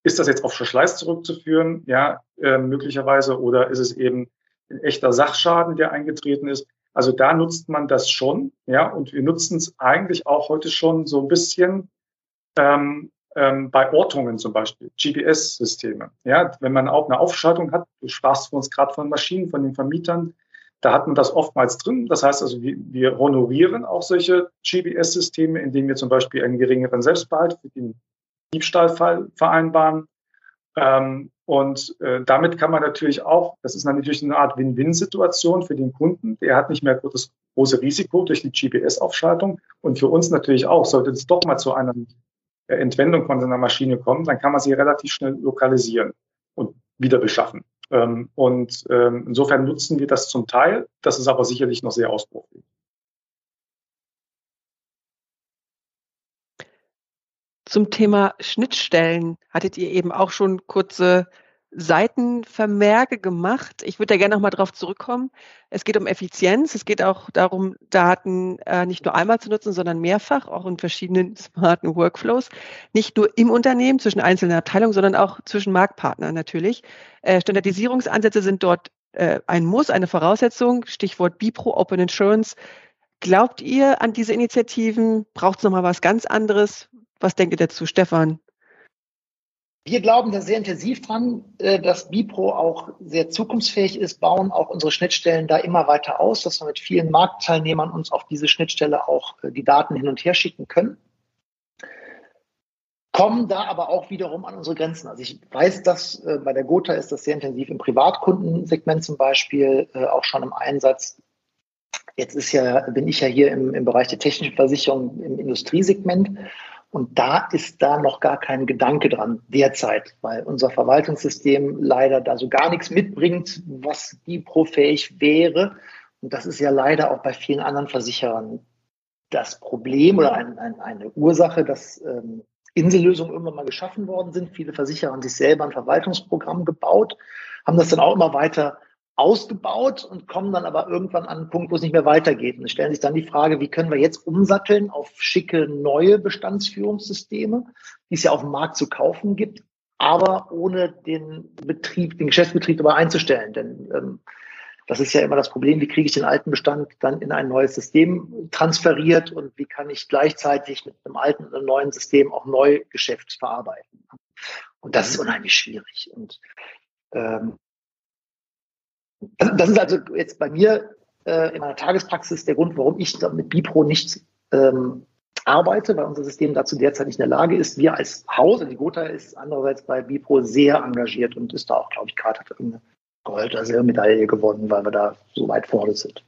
ist das jetzt auf Verschleiß zurückzuführen, ja, äh, möglicherweise, oder ist es eben ein echter Sachschaden, der eingetreten ist. Also da nutzt man das schon, ja, und wir nutzen es eigentlich auch heute schon so ein bisschen ähm, ähm, bei Ortungen zum Beispiel, GPS-Systeme. Ja, wenn man auch eine Aufschaltung hat, du sprachst für uns gerade von Maschinen, von den Vermietern, da hat man das oftmals drin. Das heißt also, wir, wir honorieren auch solche GPS-Systeme, indem wir zum Beispiel einen geringeren Selbstbehalt für den Diebstahlfall vereinbaren. Ähm, und äh, damit kann man natürlich auch, das ist natürlich eine Art Win-Win-Situation für den Kunden. Der hat nicht mehr das große Risiko durch die GPS-Aufschaltung. Und für uns natürlich auch, sollte es doch mal zu einer äh, Entwendung von seiner Maschine kommen, dann kann man sie relativ schnell lokalisieren und wieder beschaffen. Ähm, und ähm, insofern nutzen wir das zum Teil. Das ist aber sicherlich noch sehr ausbaufähig. Zum Thema Schnittstellen hattet ihr eben auch schon kurze Seitenvermerke gemacht. Ich würde da gerne nochmal drauf zurückkommen. Es geht um Effizienz. Es geht auch darum, Daten äh, nicht nur einmal zu nutzen, sondern mehrfach, auch in verschiedenen smarten Workflows. Nicht nur im Unternehmen zwischen einzelnen Abteilungen, sondern auch zwischen Marktpartnern natürlich. Äh, Standardisierungsansätze sind dort äh, ein Muss, eine Voraussetzung. Stichwort BIPRO, Open Insurance. Glaubt ihr an diese Initiativen? Braucht es nochmal was ganz anderes? Was denkt ihr dazu, Stefan? Wir glauben da sehr intensiv dran, äh, dass Bipro auch sehr zukunftsfähig ist, bauen auch unsere Schnittstellen da immer weiter aus, dass wir mit vielen Marktteilnehmern uns auf diese Schnittstelle auch äh, die Daten hin und her schicken können. Kommen da aber auch wiederum an unsere Grenzen. Also ich weiß, dass äh, bei der Gotha ist das sehr intensiv im Privatkundensegment zum Beispiel auch schon im Einsatz. Jetzt ist ja, bin ich ja hier im, im Bereich der technischen Versicherung im Industriesegment. Und da ist da noch gar kein Gedanke dran derzeit, weil unser Verwaltungssystem leider da so gar nichts mitbringt, was die profähig wäre. Und das ist ja leider auch bei vielen anderen Versicherern das Problem oder ein, ein, eine Ursache, dass ähm, Insellösungen irgendwann mal geschaffen worden sind. Viele Versicherer haben sich selber ein Verwaltungsprogramm gebaut, haben das dann auch immer weiter ausgebaut und kommen dann aber irgendwann an einen Punkt, wo es nicht mehr weitergeht. Und stellen sich dann die Frage, wie können wir jetzt umsatteln auf schicke neue Bestandsführungssysteme, die es ja auf dem Markt zu kaufen gibt, aber ohne den Betrieb, den Geschäftsbetrieb dabei einzustellen. Denn ähm, das ist ja immer das Problem, wie kriege ich den alten Bestand dann in ein neues System transferiert und wie kann ich gleichzeitig mit einem alten und einem neuen System auch neu Geschäft verarbeiten. Und das ist unheimlich schwierig. Und ähm, das ist also jetzt bei mir äh, in meiner Tagespraxis der Grund, warum ich mit Bipro nicht ähm, arbeite, weil unser System dazu derzeit nicht in der Lage ist. Wir als Haus, also die Gotha ist andererseits bei Bipro sehr engagiert und ist da auch, glaube ich, gerade hat eine Gold- oder Silbermedaille gewonnen, weil wir da so weit vorne sind.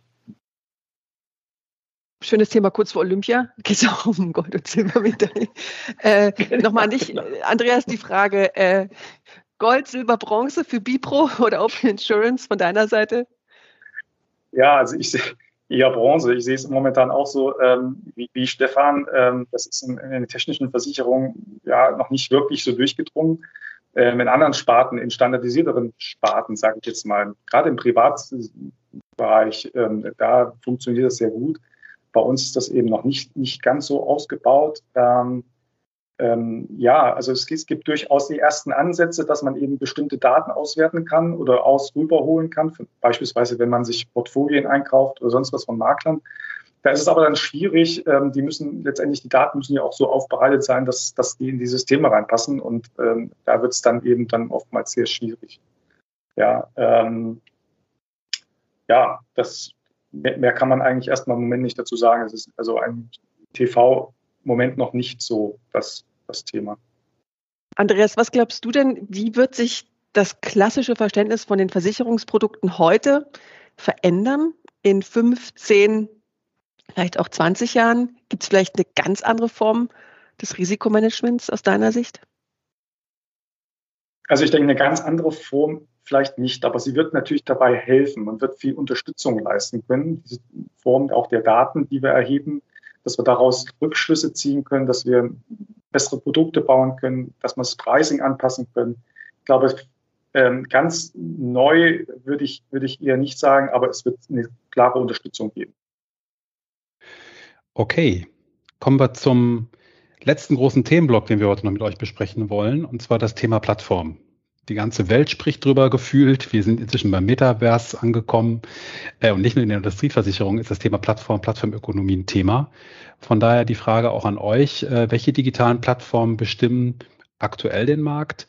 Schönes Thema kurz vor Olympia. Geht es auch um Gold- und Silbermedaille. Äh, Nochmal an dich, genau. Andreas, die Frage, äh, Gold, Silber, Bronze für Bipro oder Open Insurance von deiner Seite? Ja, also ich sehe eher Bronze. Ich sehe es momentan auch so ähm, wie, wie, Stefan. Ähm, das ist in, in den technischen Versicherungen ja noch nicht wirklich so durchgedrungen. Ähm, in anderen Sparten, in standardisierteren Sparten, sage ich jetzt mal, gerade im Privatbereich, ähm, da funktioniert das sehr gut. Bei uns ist das eben noch nicht, nicht ganz so ausgebaut. Ähm, ähm, ja, also es, es, gibt durchaus die ersten Ansätze, dass man eben bestimmte Daten auswerten kann oder aus rüberholen kann. Beispielsweise, wenn man sich Portfolien einkauft oder sonst was von Maklern. Da ist es aber dann schwierig. Ähm, die müssen letztendlich, die Daten müssen ja auch so aufbereitet sein, dass, dass die in die Systeme reinpassen. Und ähm, da wird es dann eben dann oftmals sehr schwierig. Ja, ähm, ja, das mehr, mehr kann man eigentlich erstmal im Moment nicht dazu sagen. Es ist also ein TV Moment noch nicht so das, das Thema. Andreas, was glaubst du denn, wie wird sich das klassische Verständnis von den Versicherungsprodukten heute verändern in fünf, zehn, vielleicht auch 20 Jahren? Gibt es vielleicht eine ganz andere Form des Risikomanagements aus deiner Sicht? Also ich denke, eine ganz andere Form vielleicht nicht, aber sie wird natürlich dabei helfen. Man wird viel Unterstützung leisten können. Diese Form auch der Daten, die wir erheben, dass wir daraus Rückschlüsse ziehen können, dass wir bessere Produkte bauen können, dass wir das Pricing anpassen können. Ich glaube, ähm, ganz neu würde ich, würde ich eher nicht sagen, aber es wird eine klare Unterstützung geben. Okay, kommen wir zum letzten großen Themenblock, den wir heute noch mit euch besprechen wollen, und zwar das Thema Plattform die ganze Welt spricht drüber gefühlt. Wir sind inzwischen beim Metaverse angekommen. Äh, und nicht nur in der Industrieversicherung ist das Thema Plattform, Plattformökonomie ein Thema. Von daher die Frage auch an euch, äh, welche digitalen Plattformen bestimmen aktuell den Markt?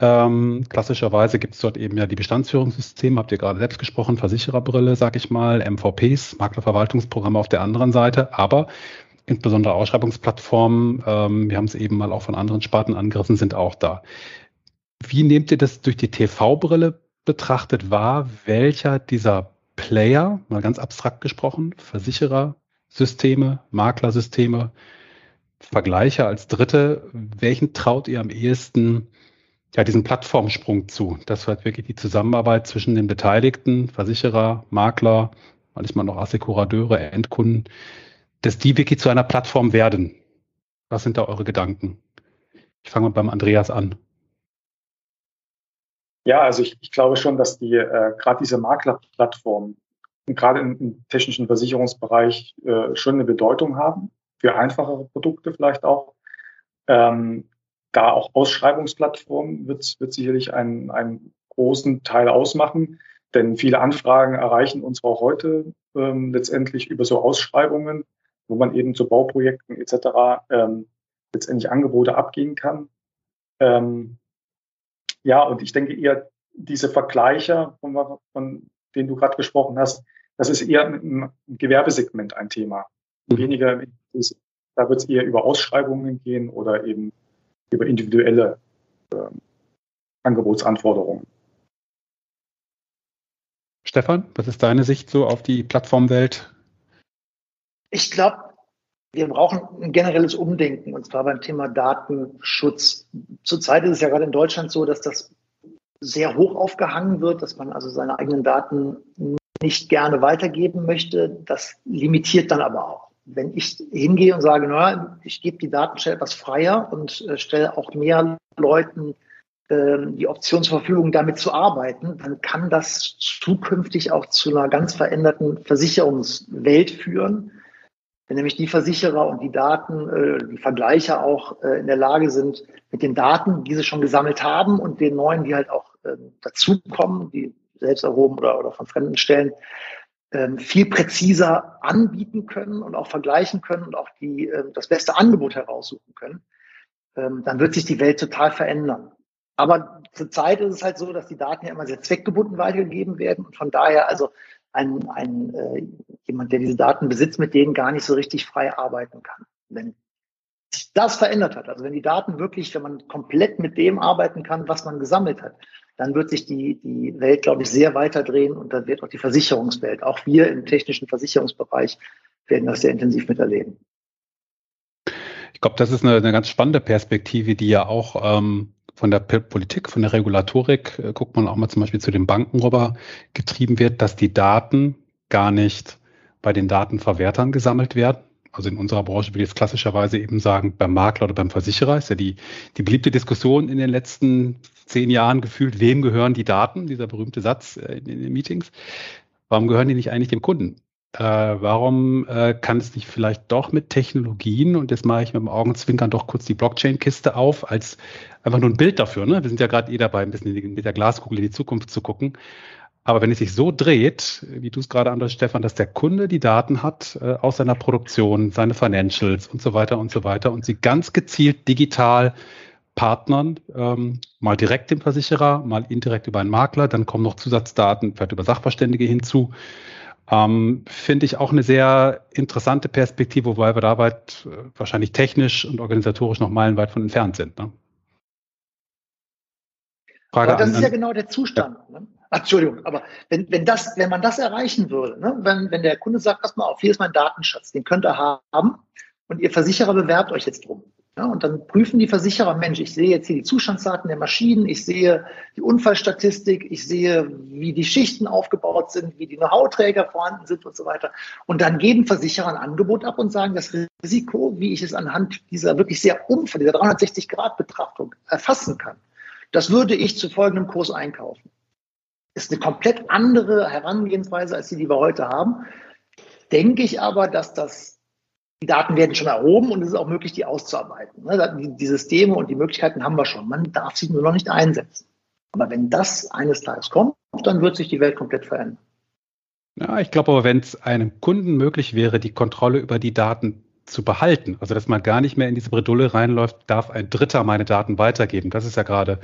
Ähm, klassischerweise gibt es dort eben ja die Bestandsführungssysteme, habt ihr gerade selbst gesprochen, Versichererbrille, sag ich mal, MVPs, Maklerverwaltungsprogramme auf der anderen Seite, aber insbesondere Ausschreibungsplattformen, ähm, wir haben es eben mal auch von anderen Sparten angegriffen, sind auch da. Wie nehmt ihr das durch die TV-Brille betrachtet wahr? Welcher dieser Player, mal ganz abstrakt gesprochen, Versicherer, Systeme, Maklersysteme, Vergleiche als Dritte, welchen traut ihr am ehesten ja, diesen Plattformsprung zu? Das wird wirklich die Zusammenarbeit zwischen den Beteiligten, Versicherer, Makler, manchmal noch Assekurateure, Endkunden, dass die wirklich zu einer Plattform werden. Was sind da eure Gedanken? Ich fange mal beim Andreas an. Ja, also ich, ich glaube schon, dass die äh, gerade diese Maklerplattformen gerade im, im, technischen Versicherungsbereich äh, schon eine Bedeutung haben, für einfachere Produkte vielleicht auch. Ähm, da auch Ausschreibungsplattformen wird, wird sicherlich einen, einen großen Teil ausmachen, denn viele Anfragen erreichen uns auch heute ähm, letztendlich über so Ausschreibungen, wo man eben zu Bauprojekten etc. Ähm, letztendlich Angebote abgeben kann. Ähm, ja, und ich denke eher, diese Vergleicher, von, von denen du gerade gesprochen hast, das ist eher im Gewerbesegment ein Thema. Mhm. Weniger, da wird es eher über Ausschreibungen gehen oder eben über individuelle äh, Angebotsanforderungen. Stefan, was ist deine Sicht so auf die Plattformwelt? Ich glaube, wir brauchen ein generelles Umdenken, und zwar beim Thema Datenschutz. Zurzeit ist es ja gerade in Deutschland so, dass das sehr hoch aufgehangen wird, dass man also seine eigenen Daten nicht gerne weitergeben möchte. Das limitiert dann aber auch. Wenn ich hingehe und sage, naja, ich gebe die Daten etwas freier und äh, stelle auch mehr Leuten äh, die Option zur Verfügung, damit zu arbeiten, dann kann das zukünftig auch zu einer ganz veränderten Versicherungswelt führen. Wenn nämlich die Versicherer und die Daten, äh, die Vergleicher auch äh, in der Lage sind, mit den Daten, die sie schon gesammelt haben und den neuen, die halt auch äh, dazukommen, die selbst erhoben oder, oder von fremden Stellen, ähm, viel präziser anbieten können und auch vergleichen können und auch die, äh, das beste Angebot heraussuchen können, ähm, dann wird sich die Welt total verändern. Aber zurzeit ist es halt so, dass die Daten ja immer sehr zweckgebunden weitergegeben werden und von daher also ein, ein äh, jemand, der diese Daten besitzt, mit denen gar nicht so richtig frei arbeiten kann. Wenn sich das verändert hat, also wenn die Daten wirklich, wenn man komplett mit dem arbeiten kann, was man gesammelt hat, dann wird sich die, die Welt, glaube ich, sehr weiter drehen und dann wird auch die Versicherungswelt, auch wir im technischen Versicherungsbereich werden das sehr intensiv miterleben. Ich glaube, das ist eine, eine ganz spannende Perspektive, die ja auch ähm, von der Politik, von der Regulatorik, äh, guckt man auch mal zum Beispiel zu den Banken rüber, getrieben wird, dass die Daten gar nicht bei den Datenverwertern gesammelt werden. Also in unserer Branche würde ich jetzt klassischerweise eben sagen, beim Makler oder beim Versicherer ist ja die, die beliebte Diskussion in den letzten zehn Jahren gefühlt, wem gehören die Daten, dieser berühmte Satz äh, in, in den Meetings. Warum gehören die nicht eigentlich dem Kunden? Äh, warum äh, kann es nicht vielleicht doch mit Technologien, und jetzt mache ich mit dem Augenzwinkern doch kurz die Blockchain-Kiste auf, als einfach nur ein Bild dafür. Ne? Wir sind ja gerade eh dabei, ein bisschen mit der Glaskugel in die Zukunft zu gucken. Aber wenn es sich so dreht, wie du es gerade andeutest, Stefan, dass der Kunde die Daten hat äh, aus seiner Produktion, seine Financials und so weiter und so weiter und sie ganz gezielt digital Partnern, ähm, mal direkt dem Versicherer, mal indirekt über einen Makler, dann kommen noch Zusatzdaten, vielleicht über Sachverständige hinzu. Ähm, Finde ich auch eine sehr interessante Perspektive, wobei wir dabei äh, wahrscheinlich technisch und organisatorisch noch meilenweit von entfernt sind. Ne? Frage aber das an, ist ja genau der Zustand. Ja. Ne? Entschuldigung, aber wenn, wenn, das, wenn man das erreichen würde, ne? wenn, wenn der Kunde sagt, pass mal auf, hier ist mein Datenschatz, den könnt ihr haben und ihr Versicherer bewerbt euch jetzt drum. Ja, und dann prüfen die Versicherer, Mensch, ich sehe jetzt hier die Zustandsdaten der Maschinen, ich sehe die Unfallstatistik, ich sehe, wie die Schichten aufgebaut sind, wie die Know-how-Träger vorhanden sind und so weiter. Und dann geben Versicherer ein Angebot ab und sagen, das Risiko, wie ich es anhand dieser wirklich sehr umfassenden, dieser 360-Grad-Betrachtung erfassen kann, das würde ich zu folgendem Kurs einkaufen. Ist eine komplett andere Herangehensweise als die, die wir heute haben. Denke ich aber, dass das die Daten werden schon erhoben und es ist auch möglich, die auszuarbeiten. Ne, die Systeme und die Möglichkeiten haben wir schon. Man darf sie nur noch nicht einsetzen. Aber wenn das eines Tages kommt, dann wird sich die Welt komplett verändern. Ja, ich glaube aber, wenn es einem Kunden möglich wäre, die Kontrolle über die Daten zu behalten. Also dass man gar nicht mehr in diese Bredouille reinläuft, darf ein Dritter meine Daten weitergeben. Das ist ja gerade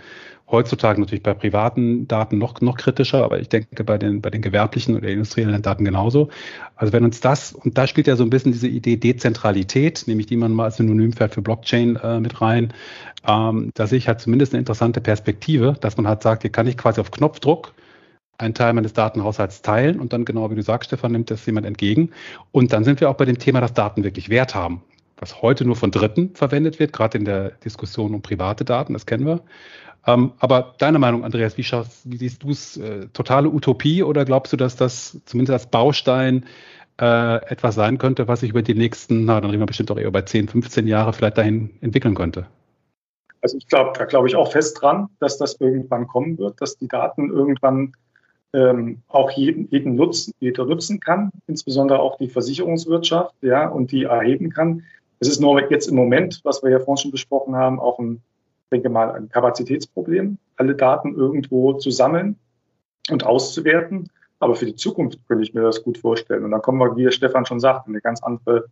heutzutage natürlich bei privaten Daten noch, noch kritischer, aber ich denke bei den, bei den gewerblichen oder industriellen Daten genauso. Also wenn uns das, und da spielt ja so ein bisschen diese Idee Dezentralität, nämlich die man mal als Synonym fährt für Blockchain äh, mit rein, ähm, da sehe ich halt zumindest eine interessante Perspektive, dass man halt sagt, hier kann ich quasi auf Knopfdruck einen Teil meines Datenhaushalts teilen und dann genau wie du sagst, Stefan, nimmt das jemand entgegen. Und dann sind wir auch bei dem Thema, dass Daten wirklich Wert haben. Was heute nur von Dritten verwendet wird, gerade in der Diskussion um private Daten, das kennen wir. Ähm, aber deine Meinung, Andreas, wie, schaust, wie siehst du es? Äh, totale Utopie oder glaubst du, dass das zumindest als Baustein äh, etwas sein könnte, was sich über die nächsten, na, dann reden wir bestimmt auch eher über 10, 15 Jahre vielleicht dahin entwickeln könnte? Also ich glaube, da glaube ich auch fest dran, dass das irgendwann kommen wird, dass die Daten irgendwann ähm, auch jeden, jeden nutzen, jeder nutzen kann, insbesondere auch die Versicherungswirtschaft, ja, und die erheben kann. Es ist nur jetzt im Moment, was wir ja vorhin schon besprochen haben, auch ein, denke mal, ein Kapazitätsproblem, alle Daten irgendwo zu sammeln und auszuwerten. Aber für die Zukunft könnte ich mir das gut vorstellen. Und dann kommen wir, wie Stefan schon sagt, in eine ganz andere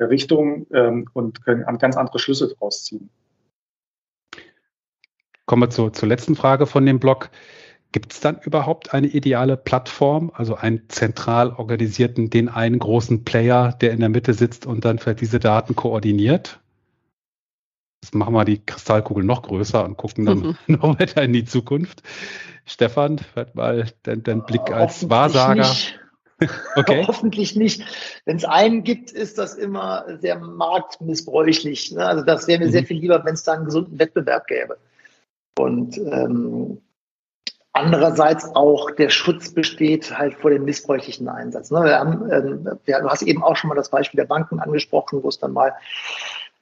Richtung ähm, und können ganz andere Schlüsse draus ziehen. Kommen wir zur, zur letzten Frage von dem Blog. Gibt es dann überhaupt eine ideale Plattform, also einen zentral organisierten, den einen großen Player, der in der Mitte sitzt und dann vielleicht diese Daten koordiniert? Jetzt machen wir die Kristallkugel noch größer und gucken dann mhm. noch weiter in die Zukunft. Stefan, vielleicht mal dein, dein Blick als Wahrsager. Nicht. Okay. Hoffentlich nicht. Wenn es einen gibt, ist das immer sehr marktmissbräuchlich. Ne? Also das wäre mir mhm. sehr viel lieber, wenn es da einen gesunden Wettbewerb gäbe. Und ähm, andererseits auch der Schutz besteht halt vor dem missbräuchlichen Einsatz. Ne? Wir haben, ähm, ja, du hast eben auch schon mal das Beispiel der Banken angesprochen, wo es dann mal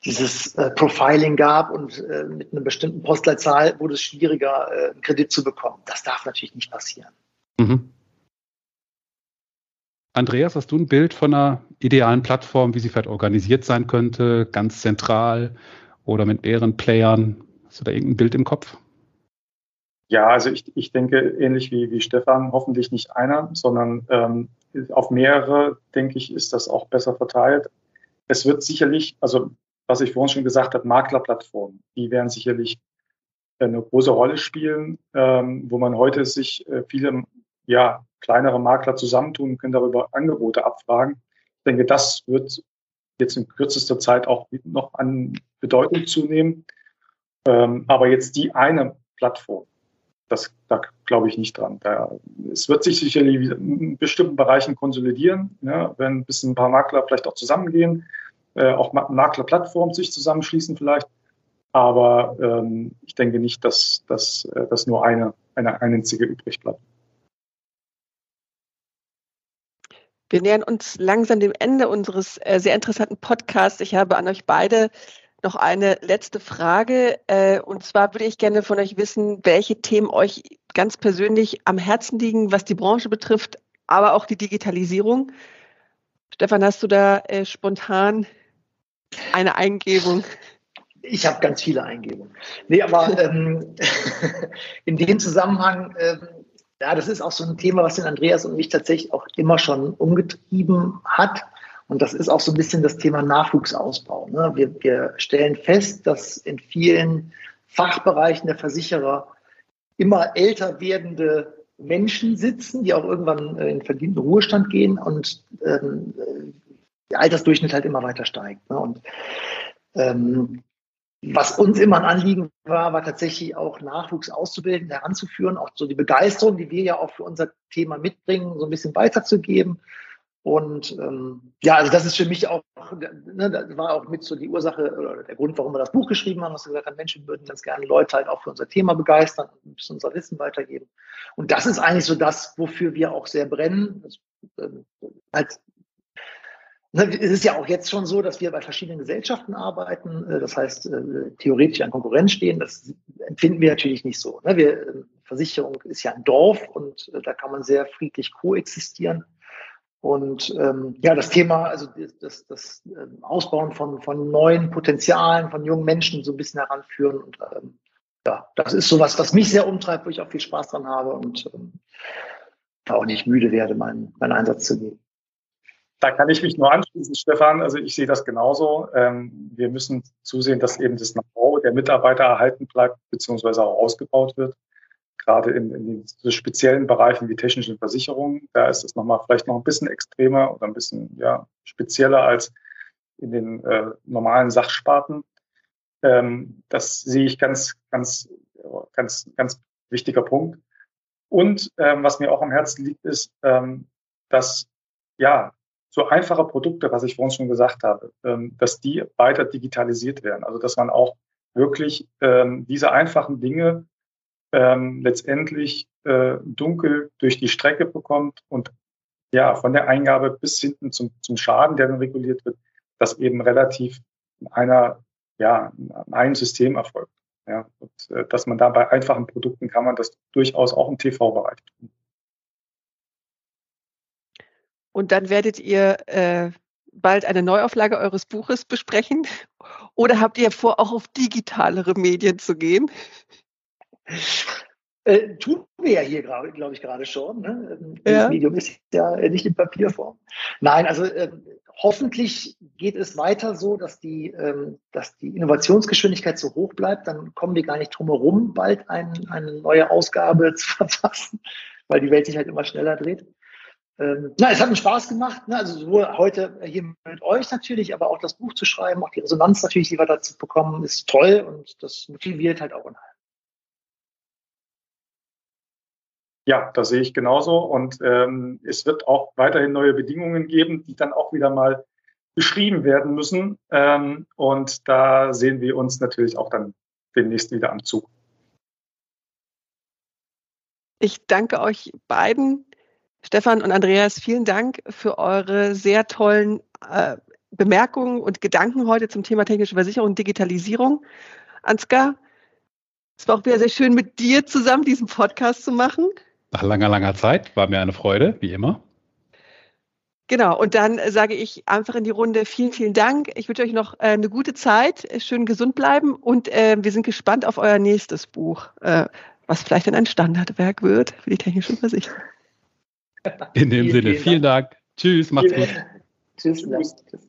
dieses äh, Profiling gab und äh, mit einer bestimmten Postleitzahl wurde es schwieriger, äh, einen Kredit zu bekommen. Das darf natürlich nicht passieren. Mhm. Andreas, hast du ein Bild von einer idealen Plattform, wie sie vielleicht organisiert sein könnte, ganz zentral oder mit mehreren Playern? Hast du da irgendein Bild im Kopf? Ja, also ich, ich denke ähnlich wie, wie Stefan, hoffentlich nicht einer, sondern ähm, auf mehrere, denke ich, ist das auch besser verteilt. Es wird sicherlich, also was ich vorhin schon gesagt habe, Maklerplattformen, die werden sicherlich eine große Rolle spielen, ähm, wo man heute sich äh, viele ja, kleinere Makler zusammentun können darüber Angebote abfragen. Ich denke, das wird jetzt in kürzester Zeit auch noch an Bedeutung zunehmen. Ähm, aber jetzt die eine Plattform, das, da glaube ich nicht dran. Da, es wird sich sicherlich in bestimmten Bereichen konsolidieren, ja, wenn bisschen ein paar Makler vielleicht auch zusammengehen, äh, auch Maklerplattformen sich zusammenschließen vielleicht. Aber ähm, ich denke nicht, dass, dass, äh, dass nur eine, eine einzige übrig bleibt. Wir nähern uns langsam dem Ende unseres äh, sehr interessanten Podcasts. Ich habe an euch beide noch eine letzte Frage. Äh, und zwar würde ich gerne von euch wissen, welche Themen euch ganz persönlich am Herzen liegen, was die Branche betrifft, aber auch die Digitalisierung. Stefan, hast du da äh, spontan eine Eingebung? Ich habe ganz viele Eingebungen. Nee, aber ähm, in dem Zusammenhang ähm, ja, das ist auch so ein Thema, was den Andreas und mich tatsächlich auch immer schon umgetrieben hat. Und das ist auch so ein bisschen das Thema Nachwuchsausbau. Ne? Wir, wir stellen fest, dass in vielen Fachbereichen der Versicherer immer älter werdende Menschen sitzen, die auch irgendwann in verdienten Ruhestand gehen und ähm, der Altersdurchschnitt halt immer weiter steigt. Ne? Und ähm, was uns immer ein Anliegen war, war tatsächlich auch Nachwuchs auszubilden, heranzuführen, auch so die Begeisterung, die wir ja auch für unser Thema mitbringen, so ein bisschen weiterzugeben. Und ähm, ja, also das ist für mich auch, ne, das war auch mit so die Ursache oder der Grund, warum wir das Buch geschrieben haben, dass wir gesagt haben, Menschen würden ganz gerne Leute halt auch für unser Thema begeistern und ein bisschen unser Wissen weitergeben. Und das ist eigentlich so das, wofür wir auch sehr brennen. Das, äh, halt Ne, es ist ja auch jetzt schon so, dass wir bei verschiedenen Gesellschaften arbeiten, äh, das heißt äh, theoretisch an Konkurrenz stehen. Das empfinden wir natürlich nicht so. Ne? Wir, äh, Versicherung ist ja ein Dorf und da kann man sehr friedlich koexistieren. Und ähm, ja, das Thema, also das, das ähm, Ausbauen von, von neuen Potenzialen, von jungen Menschen so ein bisschen heranführen. Und ähm, ja, das ist sowas, was mich sehr umtreibt, wo ich auch viel Spaß dran habe und ähm, auch nicht müde werde, meinen, meinen Einsatz zu geben. Da kann ich mich nur anschließen, Stefan. Also ich sehe das genauso. Ähm, wir müssen zusehen, dass eben das Know-how der Mitarbeiter erhalten bleibt, beziehungsweise auch ausgebaut wird. Gerade in, in so speziellen Bereichen wie technischen Versicherungen, da ist es nochmal vielleicht noch ein bisschen extremer oder ein bisschen ja, spezieller als in den äh, normalen Sachsparten. Ähm, das sehe ich ganz, ganz, ganz, ganz wichtiger Punkt. Und ähm, was mir auch am Herzen liegt, ist, ähm, dass ja so einfache Produkte, was ich vorhin schon gesagt habe, ähm, dass die weiter digitalisiert werden. Also dass man auch wirklich ähm, diese einfachen Dinge ähm, letztendlich äh, dunkel durch die Strecke bekommt und ja, von der Eingabe bis hinten zum, zum Schaden, der dann reguliert wird, das eben relativ in einer, ja, in einem System erfolgt. Ja, und, äh, dass man da bei einfachen Produkten kann man das durchaus auch im TV-Bereich tun. Und dann werdet ihr äh, bald eine Neuauflage eures Buches besprechen. Oder habt ihr vor, auch auf digitalere Medien zu gehen? Äh, tun wir ja hier glaube ich, gerade schon. Ne? Ja. Das Medium ist ja nicht in Papierform. Nein, also äh, hoffentlich geht es weiter so, dass die, ähm, dass die Innovationsgeschwindigkeit so hoch bleibt. Dann kommen wir gar nicht drum herum, bald ein, eine neue Ausgabe zu verfassen, weil die Welt sich halt immer schneller dreht. Ähm, na, es hat mir Spaß gemacht, ne? also sowohl heute hier mit euch natürlich, aber auch das Buch zu schreiben, auch die Resonanz natürlich, die wir dazu bekommen, ist toll und das motiviert halt auch unheimlich. Ja, das sehe ich genauso. Und ähm, es wird auch weiterhin neue Bedingungen geben, die dann auch wieder mal beschrieben werden müssen. Ähm, und da sehen wir uns natürlich auch dann demnächst wieder am Zug. Ich danke euch beiden, Stefan und Andreas, vielen Dank für eure sehr tollen äh, Bemerkungen und Gedanken heute zum Thema technische Versicherung und Digitalisierung. Ansgar, es war auch wieder sehr schön, mit dir zusammen diesen Podcast zu machen. Nach langer, langer Zeit war mir eine Freude, wie immer. Genau, und dann sage ich einfach in die Runde vielen, vielen Dank. Ich wünsche euch noch äh, eine gute Zeit, schön gesund bleiben und äh, wir sind gespannt auf euer nächstes Buch, äh, was vielleicht dann ein Standardwerk wird für die technische Versicherung. In dem Vielen, Sinne, vielen vielen Dank. Tschüss, macht's gut. Tschüss. Tschüss.